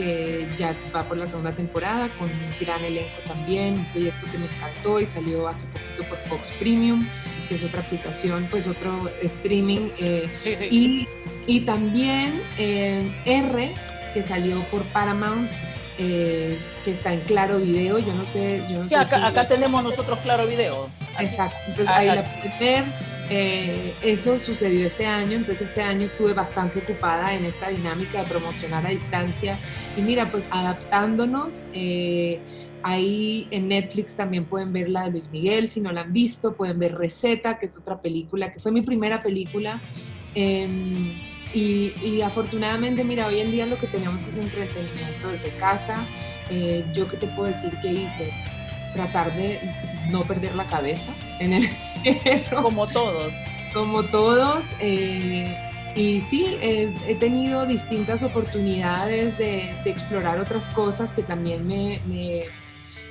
que ya va por la segunda temporada con un gran elenco también, un proyecto que me encantó y salió hace poquito por Fox Premium, que es otra aplicación, pues otro streaming. Eh, Sí, sí. y, y también eh, R, que salió por Paramount, eh, que está en Claro Video. Yo no sé. Yo no Sí, sé acá, si- acá tenemos nosotros Claro Video. Aquí. Exacto, entonces Ah, ahí ah. la pueden ver. Eh, eso sucedió este año, entonces este año estuve bastante ocupada en esta dinámica de promocionar a distancia y mira, pues adaptándonos. eh, ahí en Netflix también pueden ver la de Luis Miguel, si no la han visto, pueden ver Receta, que es otra película, que fue mi primera película. em, y, y afortunadamente, mira, hoy en día lo que tenemos es entretenimiento desde casa. Eh, yo qué te puedo decir que hice, tratar de no perder la cabeza en el encierro, Como todos. como todos. eh, y sí, eh, he tenido distintas oportunidades de, de explorar otras cosas que también me, me-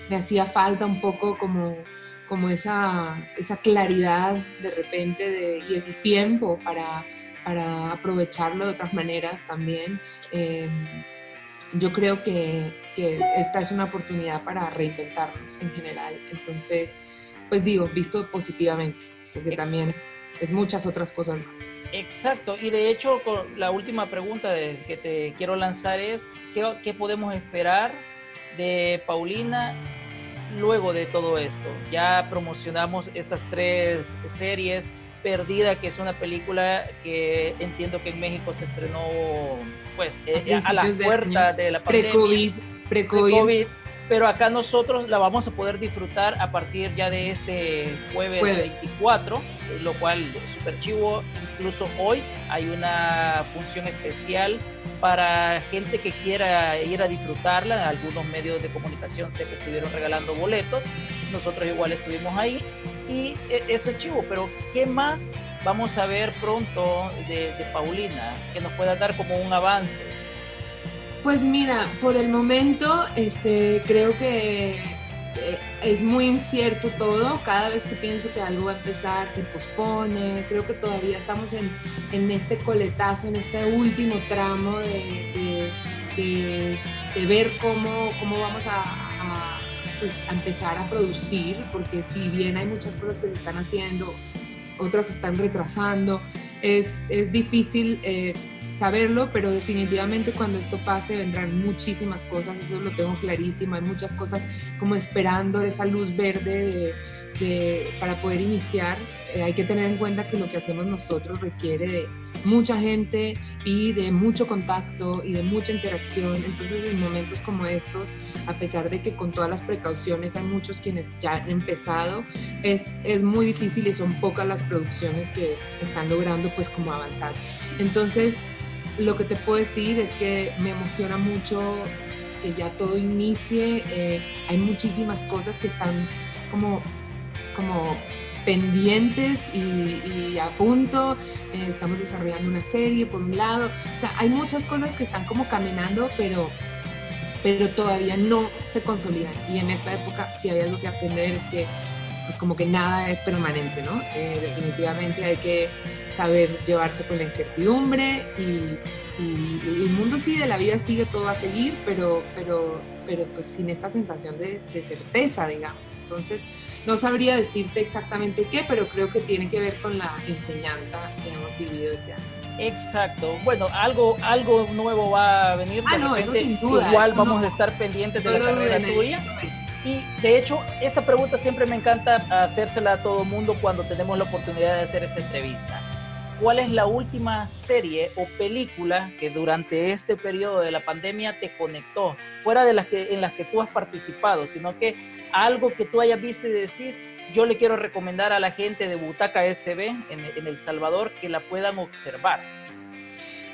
me hacía falta un poco como, como esa, esa claridad de repente de, y el tiempo para, para aprovecharlo de otras maneras también. Eh, yo creo que, que esta es una oportunidad para reinventarnos en general. Entonces, pues digo, visto positivamente, porque Ex- también es muchas otras cosas más. Exacto, y de hecho la última pregunta de- que te quiero lanzar es, ¿qué, qué podemos esperar de Paulina luego de todo esto? Ya promocionamos estas tres series, Perdida, que es una película que entiendo que en México se estrenó pues eh, a la principios de puerta año. de la pandemia. Pre-COVID, pre-COVID. COVID, pero acá nosotros la vamos a poder disfrutar a partir ya de este jueves, Jueves. 24, eh, lo cual es súper chivo. Incluso hoy hay una función especial para gente que quiera ir a disfrutarla. Algunos medios de comunicación sé que estuvieron regalando boletos, nosotros igual estuvimos ahí y eh, eso es chivo, pero ¿qué más vamos a ver pronto de, Paulina que nos pueda dar como un avance? Pues mira, por el momento, este, creo que eh, es muy incierto todo. Cada vez que pienso que algo va a empezar, se pospone. Creo que todavía estamos en, en este coletazo, en este último tramo de, de- ver cómo, cómo vamos a, pues, a empezar a producir, porque si bien hay muchas cosas que se están haciendo, otras se están retrasando, es, es difícil eh, saberlo, pero definitivamente cuando esto pase vendrán muchísimas cosas, eso lo tengo clarísimo, hay muchas cosas como esperando esa luz verde de- de- para poder iniciar. Eh, hay que tener en cuenta que lo que hacemos nosotros requiere de mucha gente y de mucho contacto y de mucha interacción, entonces en momentos como estos, a pesar de que con todas las precauciones hay muchos quienes ya han empezado, es, es muy difícil y son pocas las producciones que están logrando pues como avanzar. Entonces, lo que te puedo decir es que me emociona mucho que ya todo inicie. eh, hay muchísimas cosas que están como, como pendientes y, y a punto. eh, estamos desarrollando una serie por un lado. O sea, hay muchas cosas que están como caminando, pero, pero todavía no se consolidan. Y en esta época, si hay algo que aprender es que pues como que nada es permanente, ¿no? Eh, definitivamente hay que saber llevarse con la incertidumbre y, y- y el mundo sigue, la vida sigue, todo va a seguir, pero, pero, pero pues sin esta sensación de, de certeza, digamos. Entonces, no sabría decirte exactamente qué, pero creo que tiene que ver con la enseñanza que hemos vivido este año. Exacto. Bueno, algo, algo nuevo va a venir. Ah, de no, eso repente, sin duda, Igual eso vamos no. a estar pendientes de la carrera tuya. Y de hecho, esta pregunta siempre me encanta hacérsela a todo mundo cuando tenemos la oportunidad de hacer esta entrevista. ¿Cuál es la última serie o película que durante este periodo de la pandemia te conectó? Fuera de las que en las que tú has participado, sino que algo que tú hayas visto y decís, yo le quiero recomendar a la gente de Butaca SB en, El Salvador que la puedan observar.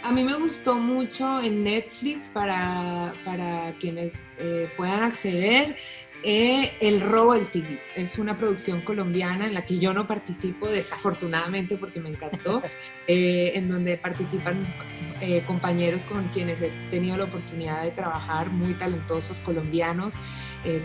A mí me gustó mucho en Netflix para, para quienes eh, puedan acceder. Eh, El robo del siglo. Es una producción colombiana en la que yo no participo, desafortunadamente, porque me encantó, eh, en donde participan eh, compañeros con quienes he tenido la oportunidad de trabajar, muy talentosos colombianos,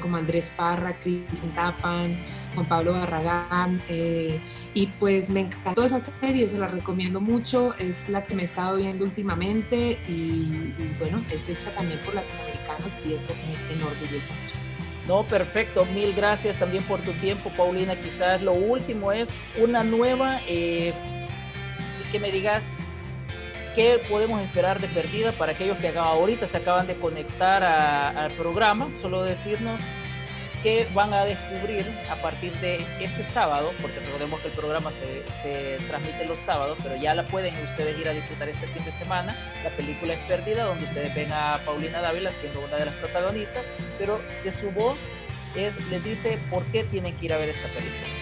como Andrés Parra, Cristian Tapan, Juan Pablo Barragán. y pues me encantó esa serie, se la recomiendo mucho. Es la que me he estado viendo últimamente y, y bueno, es hecha también por latinoamericanos y eso me enorgullece mucho. No, perfecto. Mil gracias también por tu tiempo, Paulina. Quizás lo último es una nueva, eh, que me digas qué podemos esperar de perdida para aquellos que ahorita se acaban de conectar al programa. Solo decirnos que van a descubrir a partir de este sábado, porque recordemos que el programa se, se, transmite los sábados, pero ya la pueden ustedes ir a disfrutar este fin de semana. La película es Perdida, donde ustedes ven a Paulina Dávila siendo una de las protagonistas, pero de su voz es, les dice por qué tienen que ir a ver esta película.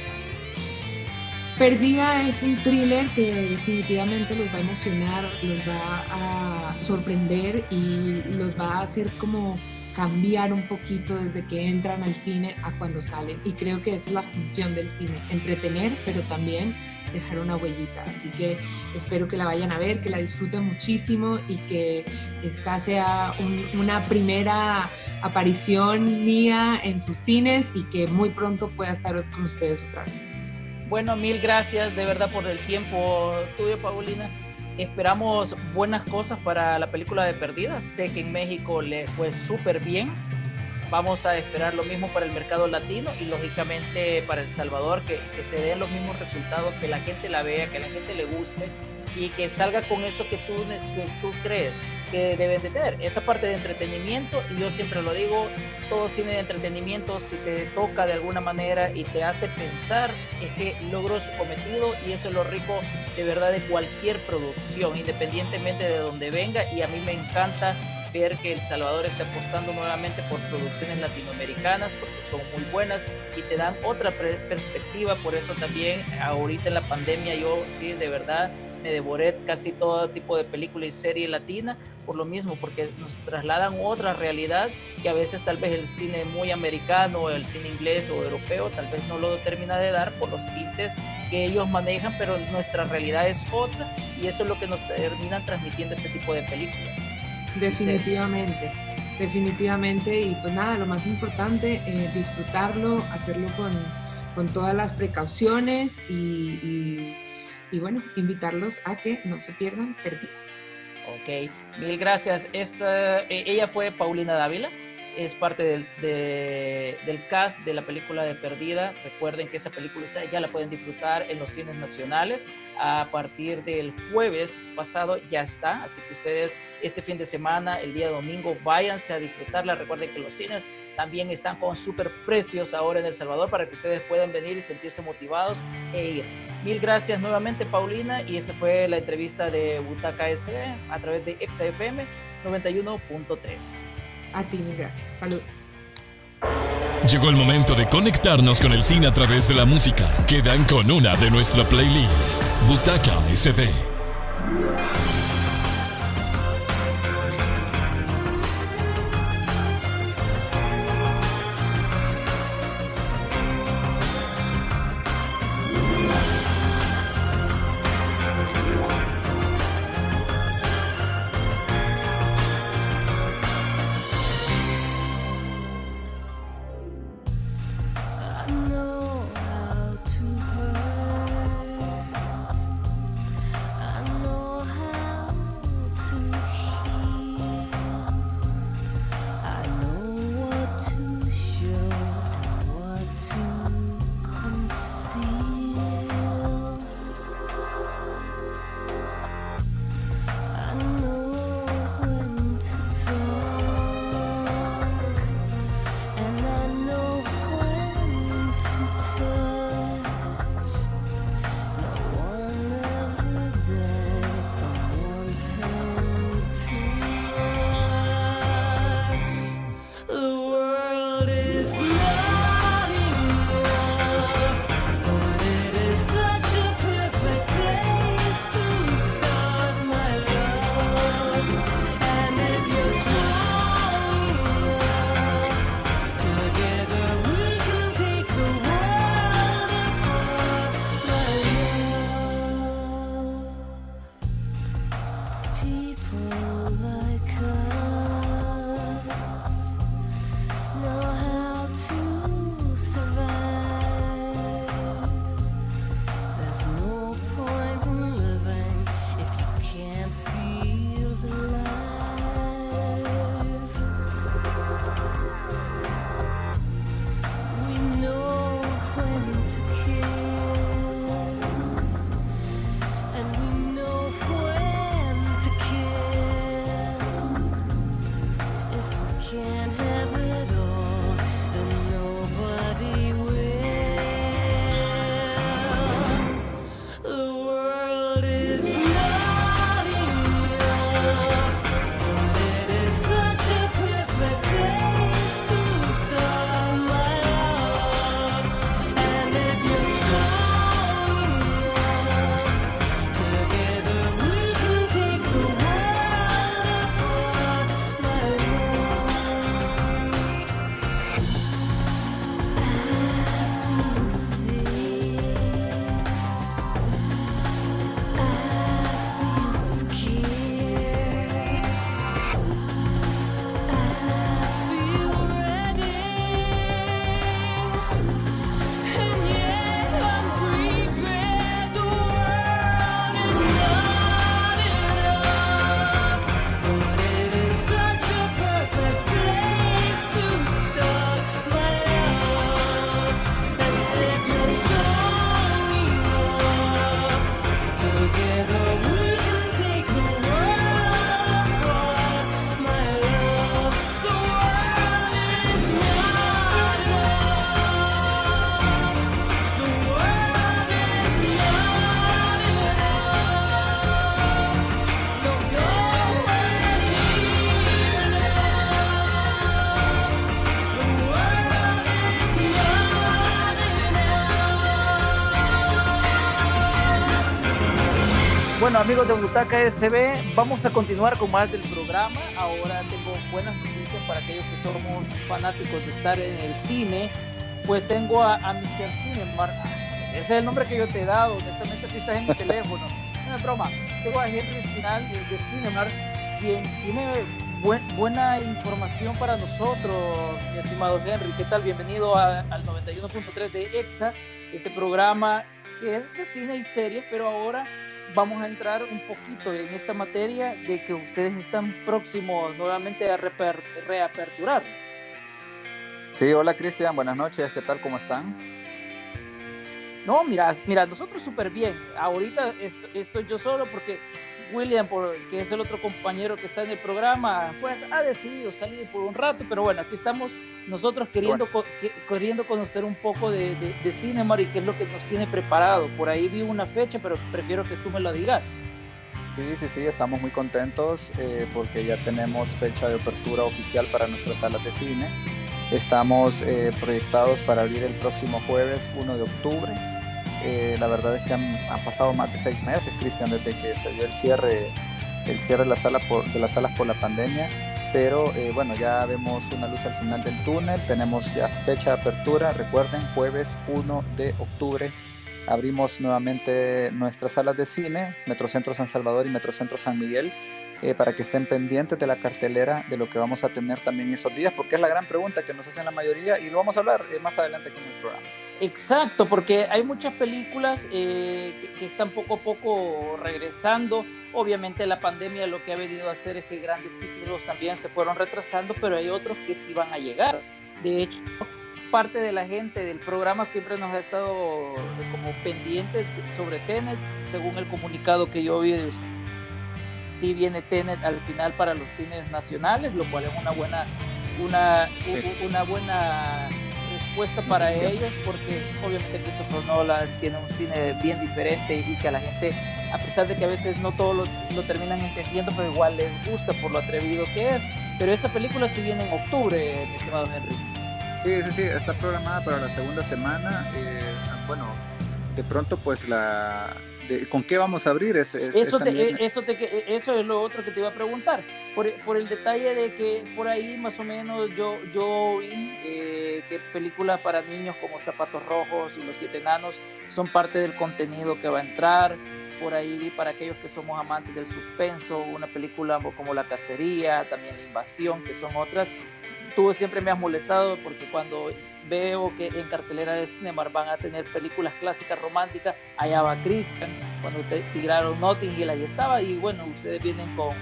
Perdida es un thriller que definitivamente los va a emocionar, los va a sorprender y los va a hacer como cambiar un poquito desde que entran al cine a cuando salen. Y creo que esa es la función del cine, entretener, pero también dejar una huellita. Así que espero que la vayan a ver, que la disfruten muchísimo y que esta sea una primera aparición mía en sus cines y que muy pronto pueda estar con ustedes otra vez. Bueno, mil gracias de verdad por el tiempo tuyo, Paulina. Esperamos buenas cosas para la película de Perdidas. Sé que en México le fue súper bien. Vamos a esperar lo mismo para el mercado latino y lógicamente para El Salvador, que, que se den los mismos resultados, que la gente la vea, que la gente le guste y que salga con eso que tú, que tú crees que deben de tener. Esa parte de entretenimiento, y yo siempre lo digo, todo cine de entretenimiento, si te toca de alguna manera y te hace pensar, es que logró su cometido y eso es lo rico de verdad de cualquier producción, independientemente de donde venga. Y a mí me encanta ver que El Salvador está apostando nuevamente por producciones latinoamericanas porque son muy buenas y te dan otra perspectiva. Por eso también ahorita en la pandemia yo sí, de verdad me devoré casi todo tipo de película y serie latina por lo mismo, porque nos trasladan otra realidad que a veces tal vez el cine muy americano, el cine inglés o europeo tal vez no lo termina de dar por los tintes que ellos manejan, pero nuestra realidad es otra y eso es lo que nos terminan transmitiendo este tipo de películas. Definitivamente, definitivamente y pues nada, lo más importante, eh, disfrutarlo, hacerlo con, con, todas las precauciones y y bueno, invitarlos a que no se pierdan Perdida. Ok, mil gracias. Esta, eh, ella fue Paulina Dávila, es parte del, del cast de la película de Perdida. Recuerden que esa película ya la pueden disfrutar en los cines nacionales. A partir del jueves pasado ya está, así que ustedes este fin de semana, el día domingo, váyanse a disfrutarla. Recuerden que los cines también están con super precios ahora en El Salvador para que ustedes puedan venir y sentirse motivados e ir. Mil gracias nuevamente, Paulina, y esta fue la entrevista de Butaca SB a través de XFM 91.3. A ti, mil gracias. Saludos. Llegó el momento de conectarnos con el cine a través de la música. Quedan con una de nuestra playlist, Butaca SB. Bueno, amigos de Butaca SB, vamos a continuar con más del programa. Ahora tengo buenas noticias para aquellos que somos fanáticos de estar en el cine. Pues tengo a, a Mr. Cinemark. Ese es el nombre que yo te he dado. Honestamente, si estás en mi teléfono. No es broma. Tengo a Henry Espinal de, de Cinemark, quien tiene buena información para nosotros, mi estimado Henry. ¿Qué tal? Bienvenido a, al 91.3 de EXA, este programa que es de cine y series, pero ahora vamos a entrar un poquito en esta materia de que ustedes están próximos nuevamente a reaperturar. Sí, hola Cristian, buenas noches, ¿qué tal? ¿Cómo están? No, mira, mira nosotros súper bien. Ahorita estoy yo solo porque William, que es el otro compañero que está en el programa, pues ha decidido salir por un rato, pero bueno, aquí estamos nosotros queriendo, queriendo conocer un poco de, de, de Cinema y qué es lo que nos tiene preparado. Por ahí vi una fecha, pero prefiero que tú me lo digas. Sí, sí, sí, estamos muy contentos eh, porque ya tenemos fecha de apertura oficial para nuestras salas de cine. Estamos eh, proyectados para abrir el próximo jueves 1 de octubre eh, la verdad es que han, pasado más de seis meses, Cristian, desde que se dio el cierre, el cierre de, la sala por, de las salas por la pandemia. Pero eh, bueno, ya vemos una luz al final del túnel, tenemos ya fecha de apertura, recuerden, jueves 1 de octubre abrimos nuevamente nuestras salas de cine, Metrocentro San Salvador y Metrocentro San Miguel, eh, para que estén pendientes de la cartelera de lo que vamos a tener también esos días, porque es la gran pregunta que nos hacen la mayoría y lo vamos a hablar más adelante aquí en el programa. Exacto, porque hay muchas películas eh, que, están poco a poco regresando. Obviamente la pandemia lo que ha venido a hacer es que grandes títulos también se fueron retrasando, pero hay otros que sí van a llegar. De hecho, parte de la gente del programa siempre nos ha estado eh, como pendiente sobre Tenet, según el comunicado que yo vi de usted. Sí viene Tenet al final para los cines nacionales, lo cual es una buena, una, una buena respuesta para ellos porque obviamente Christopher Nolan tiene un cine bien diferente y que a la gente, a pesar de que a veces no todos lo, lo, terminan entendiendo, pero igual les gusta por lo atrevido que es. Pero esa película sí viene en octubre, mi estimado Henry. Sí, sí, sí, está programada para la segunda semana. Eh, bueno, de pronto pues la, ¿Con qué vamos a abrir? eso, eso, eso es lo otro que te iba a preguntar. Por, por, el detalle de que por ahí más o menos yo, yo vi eh, que películas para niños como Zapatos Rojos y Los Siete Enanos son parte del contenido que va a entrar. Por ahí vi para aquellos que somos amantes del suspenso, una película como La Cacería, también La Invasión, que son otras. Tú siempre me has molestado porque cuando veo que en cartelera de Cinemark van a tener películas clásicas románticas. Allá va Christian, cuando te tiraron Notting Hill, ahí estaba. Y bueno, ustedes vienen con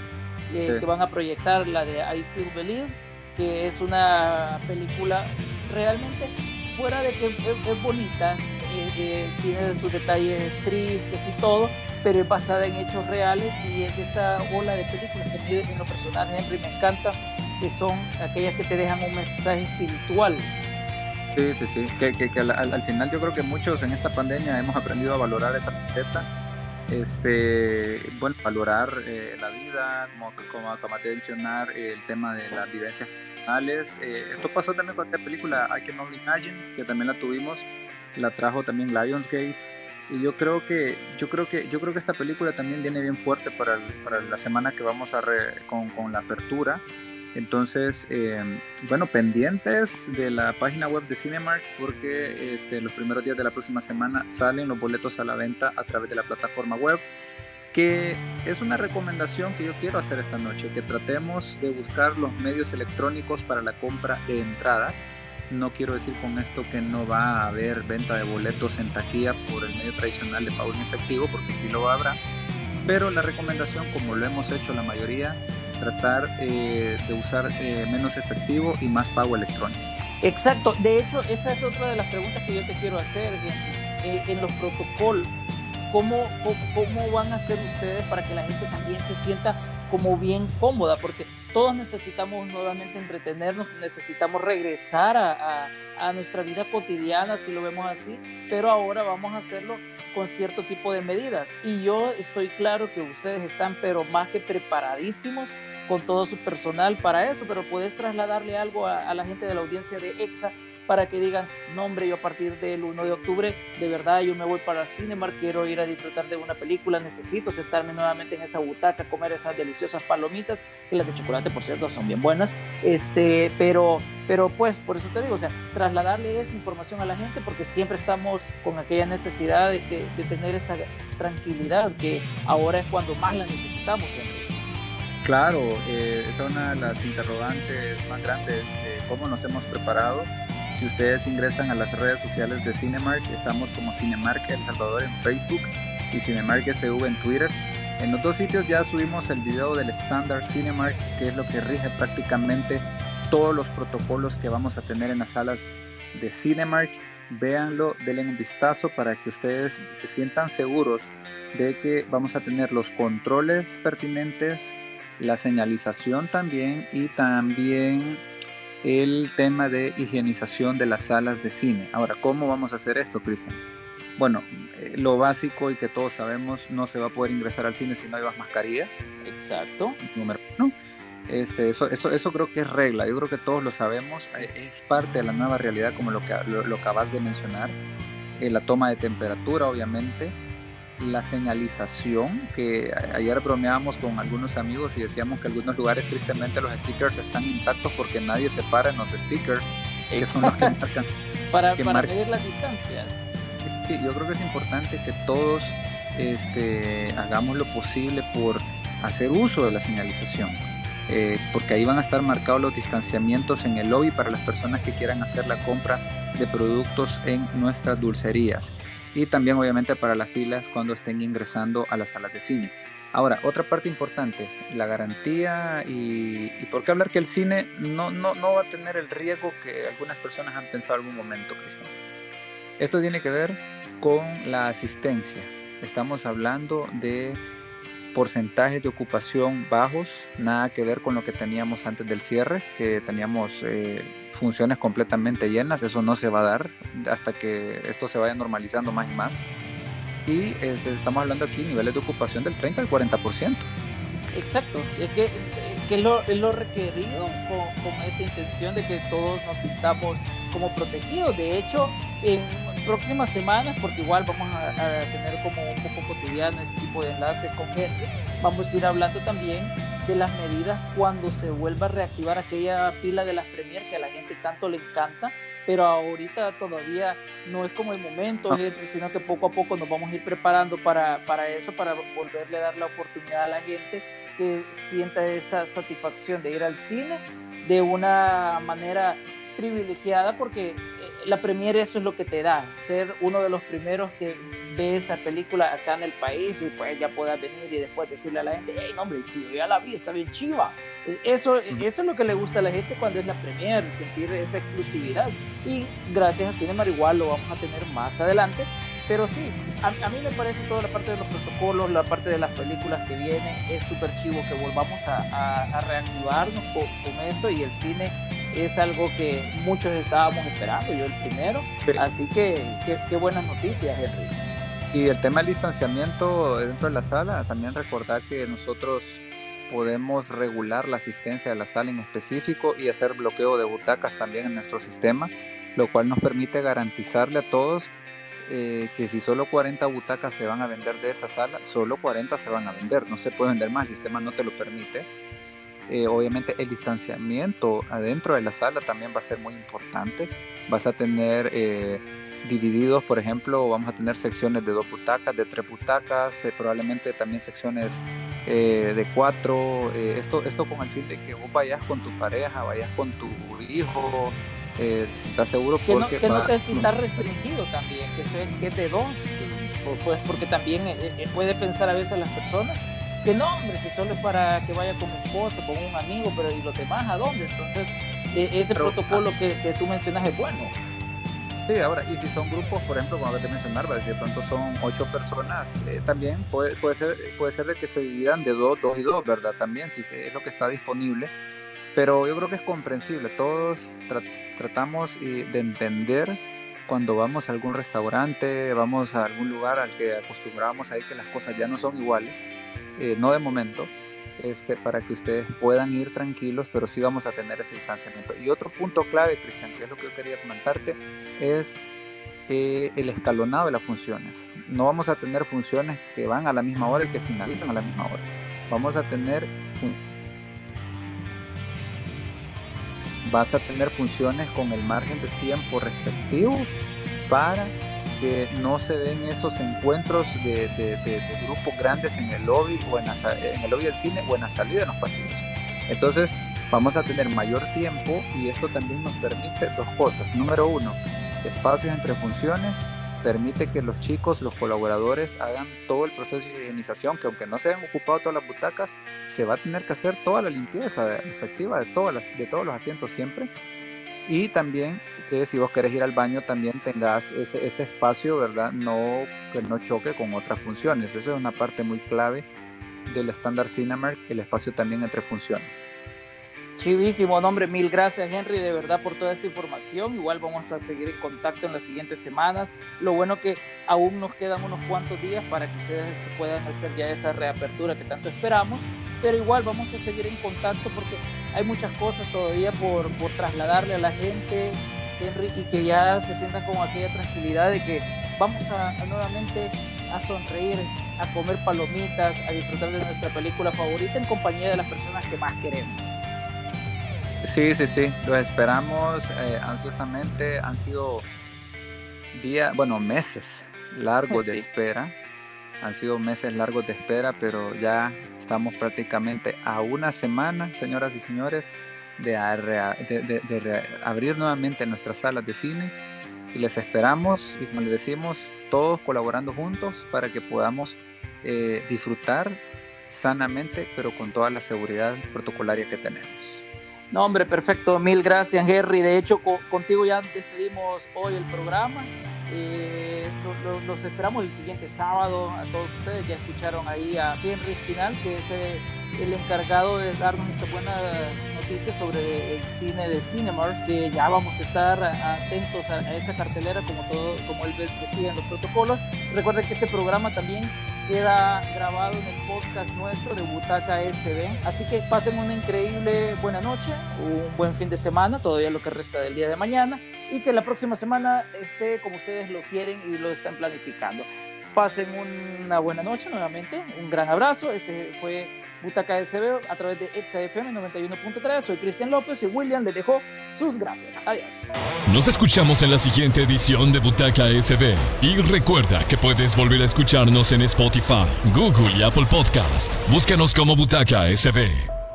eh, que van a proyectar la de I Still Believe, que es una película realmente fuera de que es, bonita, eh, eh, tiene sus detalles tristes y todo, pero es basada en hechos reales y es esta ola de películas que a mí en lo personal siempre me encanta, que son aquellas que te dejan un mensaje espiritual Sí, sí, sí. Que, que, que al, final yo creo que muchos en esta pandemia hemos aprendido a valorar esa faceta. Este, bueno, valorar eh, la vida, como, como acabate de mencionar, el tema de las vivencias personales. Eh, esto pasó también con esta película I Can Only Imagine, que también la tuvimos, la trajo también Lionsgate. Y yo creo que, yo creo que, yo creo que esta película también viene bien fuerte para, para la semana que vamos a con, con la apertura. Entonces, eh, bueno, pendientes de la página web de Cinemark porque este, los primeros días de la próxima semana salen los boletos a la venta a través de la plataforma web, que es una recomendación que yo quiero hacer esta noche, que tratemos de buscar los medios electrónicos para la compra de entradas. No quiero decir con esto que no va a haber venta de boletos en taquilla por el medio tradicional de pago en efectivo, porque sí lo habrá. Pero la recomendación, como lo hemos hecho la mayoría, tratar eh, de usar eh, menos efectivo y más pago electrónico. Exacto, de hecho esa es otra de las preguntas que yo te quiero hacer eh, en los protocolos. ¿Cómo, ¿Cómo van a hacer ustedes para que la gente también se sienta como bien cómoda? Porque todos necesitamos nuevamente entretenernos, necesitamos regresar a, nuestra vida cotidiana, si lo vemos así, pero ahora vamos a hacerlo con cierto tipo de medidas. Y yo estoy claro que ustedes están, pero más que preparadísimos con todo su personal para eso, pero puedes trasladarle algo a, la gente de la audiencia de EXA para que digan, no hombre, yo a partir del 1 de octubre, de verdad, yo me voy para Cinemark, quiero ir a disfrutar de una película, necesito sentarme nuevamente en esa butaca, comer esas deliciosas palomitas, que las de chocolate, por cierto, son bien buenas, este, pero, pero pues, por eso te digo, o sea, trasladarle esa información a la gente, porque siempre estamos con aquella necesidad de, de, tener esa tranquilidad, que ahora es cuando más la necesitamos. Claro, eh, es una de las interrogantes más grandes, eh, cómo nos hemos preparado si ustedes ingresan a las redes sociales de Cinemark, estamos como Cinemark El Salvador en Facebook y Cinemark SV en Twitter. En los dos sitios ya subimos el video del estándar Cinemark, que es lo que rige prácticamente todos los protocolos que vamos a tener en las salas de Cinemark. Véanlo, denle un vistazo para que ustedes se sientan seguros de que vamos a tener los controles pertinentes, la señalización también y también el tema de higienización de las salas de cine. Ahora, ¿cómo vamos a hacer esto, Cristian? Bueno, eh, lo básico y que todos sabemos, no se va a poder ingresar al cine si no llevas mascarilla. Exacto. Número uno. Este, eso, eso, eso creo que es regla, yo creo que todos lo sabemos, eh, es parte de la nueva realidad como lo que lo, acabas de mencionar, eh, la toma de temperatura obviamente, la señalización, que ayer bromeábamos con algunos amigos y decíamos que en algunos lugares tristemente los stickers están intactos porque nadie se para en los stickers, que son los que marcan. para, medir las distancias. Sí, yo creo que es importante que todos este, hagamos lo posible por hacer uso de la señalización. Eh, porque ahí van a estar marcados los distanciamientos en el lobby para las personas que quieran hacer la compra de productos en nuestras dulcerías y también obviamente para las filas cuando estén ingresando a las salas de cine. Ahora, otra parte importante, la garantía y, por qué hablar que el cine no, no, no va a tener el riesgo que algunas personas han pensado en algún momento, Cristian. Esto tiene que ver con la asistencia. Estamos hablando de porcentajes de ocupación bajos, nada que ver con lo que teníamos antes del cierre, que teníamos eh, funciones completamente llenas, eso no se va a dar hasta que esto se vaya normalizando más y más. Y este, estamos hablando aquí niveles de ocupación del 30 al 40%. Exacto, es que, que es, lo, es, lo, requerido con, con, esa intención de que todos nos sintamos como protegidos. De hecho, en próximas semanas, porque igual vamos a, tener como un poco cotidiano ese tipo de enlace con gente, vamos a ir hablando también de las medidas cuando se vuelva a reactivar aquella pila de las Premier que a la gente tanto le encanta, pero ahorita todavía no es como el momento, sino que poco a poco nos vamos a ir preparando para, para eso, para volverle a dar la oportunidad a la gente que sienta esa satisfacción de ir al cine de una manera privilegiada porque la premiere eso es lo que te da, ser uno de los primeros que ve esa película acá en el país y pues ya puedas venir y después decirle a la gente, hey, hombre, si yo ya la vi, está bien chiva. Eso, eso es lo que le gusta a la gente cuando es la premiere, sentir esa exclusividad. Y gracias a Cinema igual lo vamos a tener más adelante. Pero sí, a, mí me parece toda la parte de los protocolos, la parte de las películas que vienen, es súper chivo que volvamos a, a, reactivarnos con, con esto y el cine es algo que muchos estábamos esperando, yo el primero. Así que qué, buenas noticias, Henry. Y el tema del distanciamiento dentro de la sala, también recordar que nosotros podemos regular la asistencia de la sala en específico y hacer bloqueo de butacas también en nuestro sistema, lo cual nos permite garantizarle a todos eh, que si solo 40 butacas se van a vender de esa sala, solo 40 se van a vender, no se puede vender más, el sistema no te lo permite eh, obviamente el distanciamiento adentro de la sala también va a ser muy importante. Vas a tener eh, divididos, por ejemplo, vamos a tener secciones de dos butacas, de tres butacas, eh, probablemente también secciones de cuatro. esto, esto con el fin de que vos vayas con tu pareja, vayas con tu hijo, si estás seguro que no, que no te sientas restringido también, que, eso es, que de dos, pues porque también puede pensar a veces las personas que no, hombre, si solo es para que vaya con mi esposa, con un amigo, pero ¿y los demás a dónde? Entonces, e, ese protocolo ah. que, que, tú mencionas es bueno. Sí, ahora, y si son grupos, por ejemplo, como te mencionar, si de pronto son ocho personas, eh, también puede, puede, ser, puede ser que se dividan de dos, dos y dos, ¿verdad? También, si es lo que está disponible. Pero yo creo que es comprensible. Todos tratamos de entender cuando vamos a algún restaurante, vamos a algún lugar al que acostumbramos a ir que las cosas ya no son iguales, eh, no de momento, este, para que ustedes puedan ir tranquilos, pero sí vamos a tener ese distanciamiento. Y otro punto clave, Cristian, que es lo que yo quería comentarte, es eh, el escalonado de las funciones. No vamos a tener funciones que van a la misma hora y que finalizan a la misma hora. Vamos a tener vas a tener funciones con el margen de tiempo respectivo para que no se den esos encuentros de, grupos grandes en el lobby o en, en, el lobby del cine o en la salida de los pasillos. Entonces vamos a tener mayor tiempo y esto también nos permite dos cosas. Número uno, espacios entre funciones permite que los chicos, los colaboradores hagan todo el proceso de higienización, que aunque no se hayan ocupado todas las butacas, se va a tener que hacer toda la limpieza respectiva de, todas las, de todos los asientos siempre y también que si vos querés ir al baño también tengas ese, ese espacio, ¿verdad? No, que no choque con otras funciones. Esa es una parte muy clave del estándar Cinemark, el espacio también entre funciones. Chivísimo, nombre, mil gracias Henry de verdad por toda esta información. Igual vamos a seguir en contacto en las siguientes semanas. Lo bueno que aún nos quedan unos cuantos días para que ustedes puedan hacer ya esa reapertura que tanto esperamos pero igual vamos a seguir en contacto porque hay muchas cosas todavía por, por trasladarle a la gente, Henry, y que ya se sientan con aquella tranquilidad de que vamos a, nuevamente a sonreír, a comer palomitas, a disfrutar de nuestra película favorita en compañía de las personas que más queremos. Sí, sí, sí, los esperamos eh, ansiosamente. Han sido días, bueno, meses largos de espera han sido meses largos de espera, pero ya estamos prácticamente a una semana, señoras y señores, de, abrir nuevamente nuestras salas de cine. Y les esperamos, y como les decimos, todos colaborando juntos para que podamos eh, disfrutar sanamente, pero con toda la seguridad protocolaria que tenemos. No, hombre, perfecto. Mil gracias, Henry. De hecho, contigo ya despedimos hoy el programa. Eh, los esperamos el siguiente sábado a todos ustedes. Ya escucharon ahí a Henry Espinal, que es eh, el encargado de darnos estas buenas noticias sobre el cine de Cinemark, que ya vamos a estar atentos a, esa cartelera como todo, como él decía en los protocolos. Recuerden que este programa también queda grabado en el podcast nuestro de Butaca SB. Así que pasen una increíble buena noche, un buen fin de semana, todavía lo que resta del día de mañana, y que la próxima semana esté como ustedes lo quieren y lo están planificando. Pasen una buena noche nuevamente, un gran abrazo. Este fue Butaca SB a través de XFM 91.3. Soy Cristian López y William le dejó sus gracias. Adiós. Nos escuchamos en la siguiente edición de Butaca SB. Y recuerda que puedes volver a escucharnos en Spotify, Google y Apple Podcast. Búscanos como Butaca SB.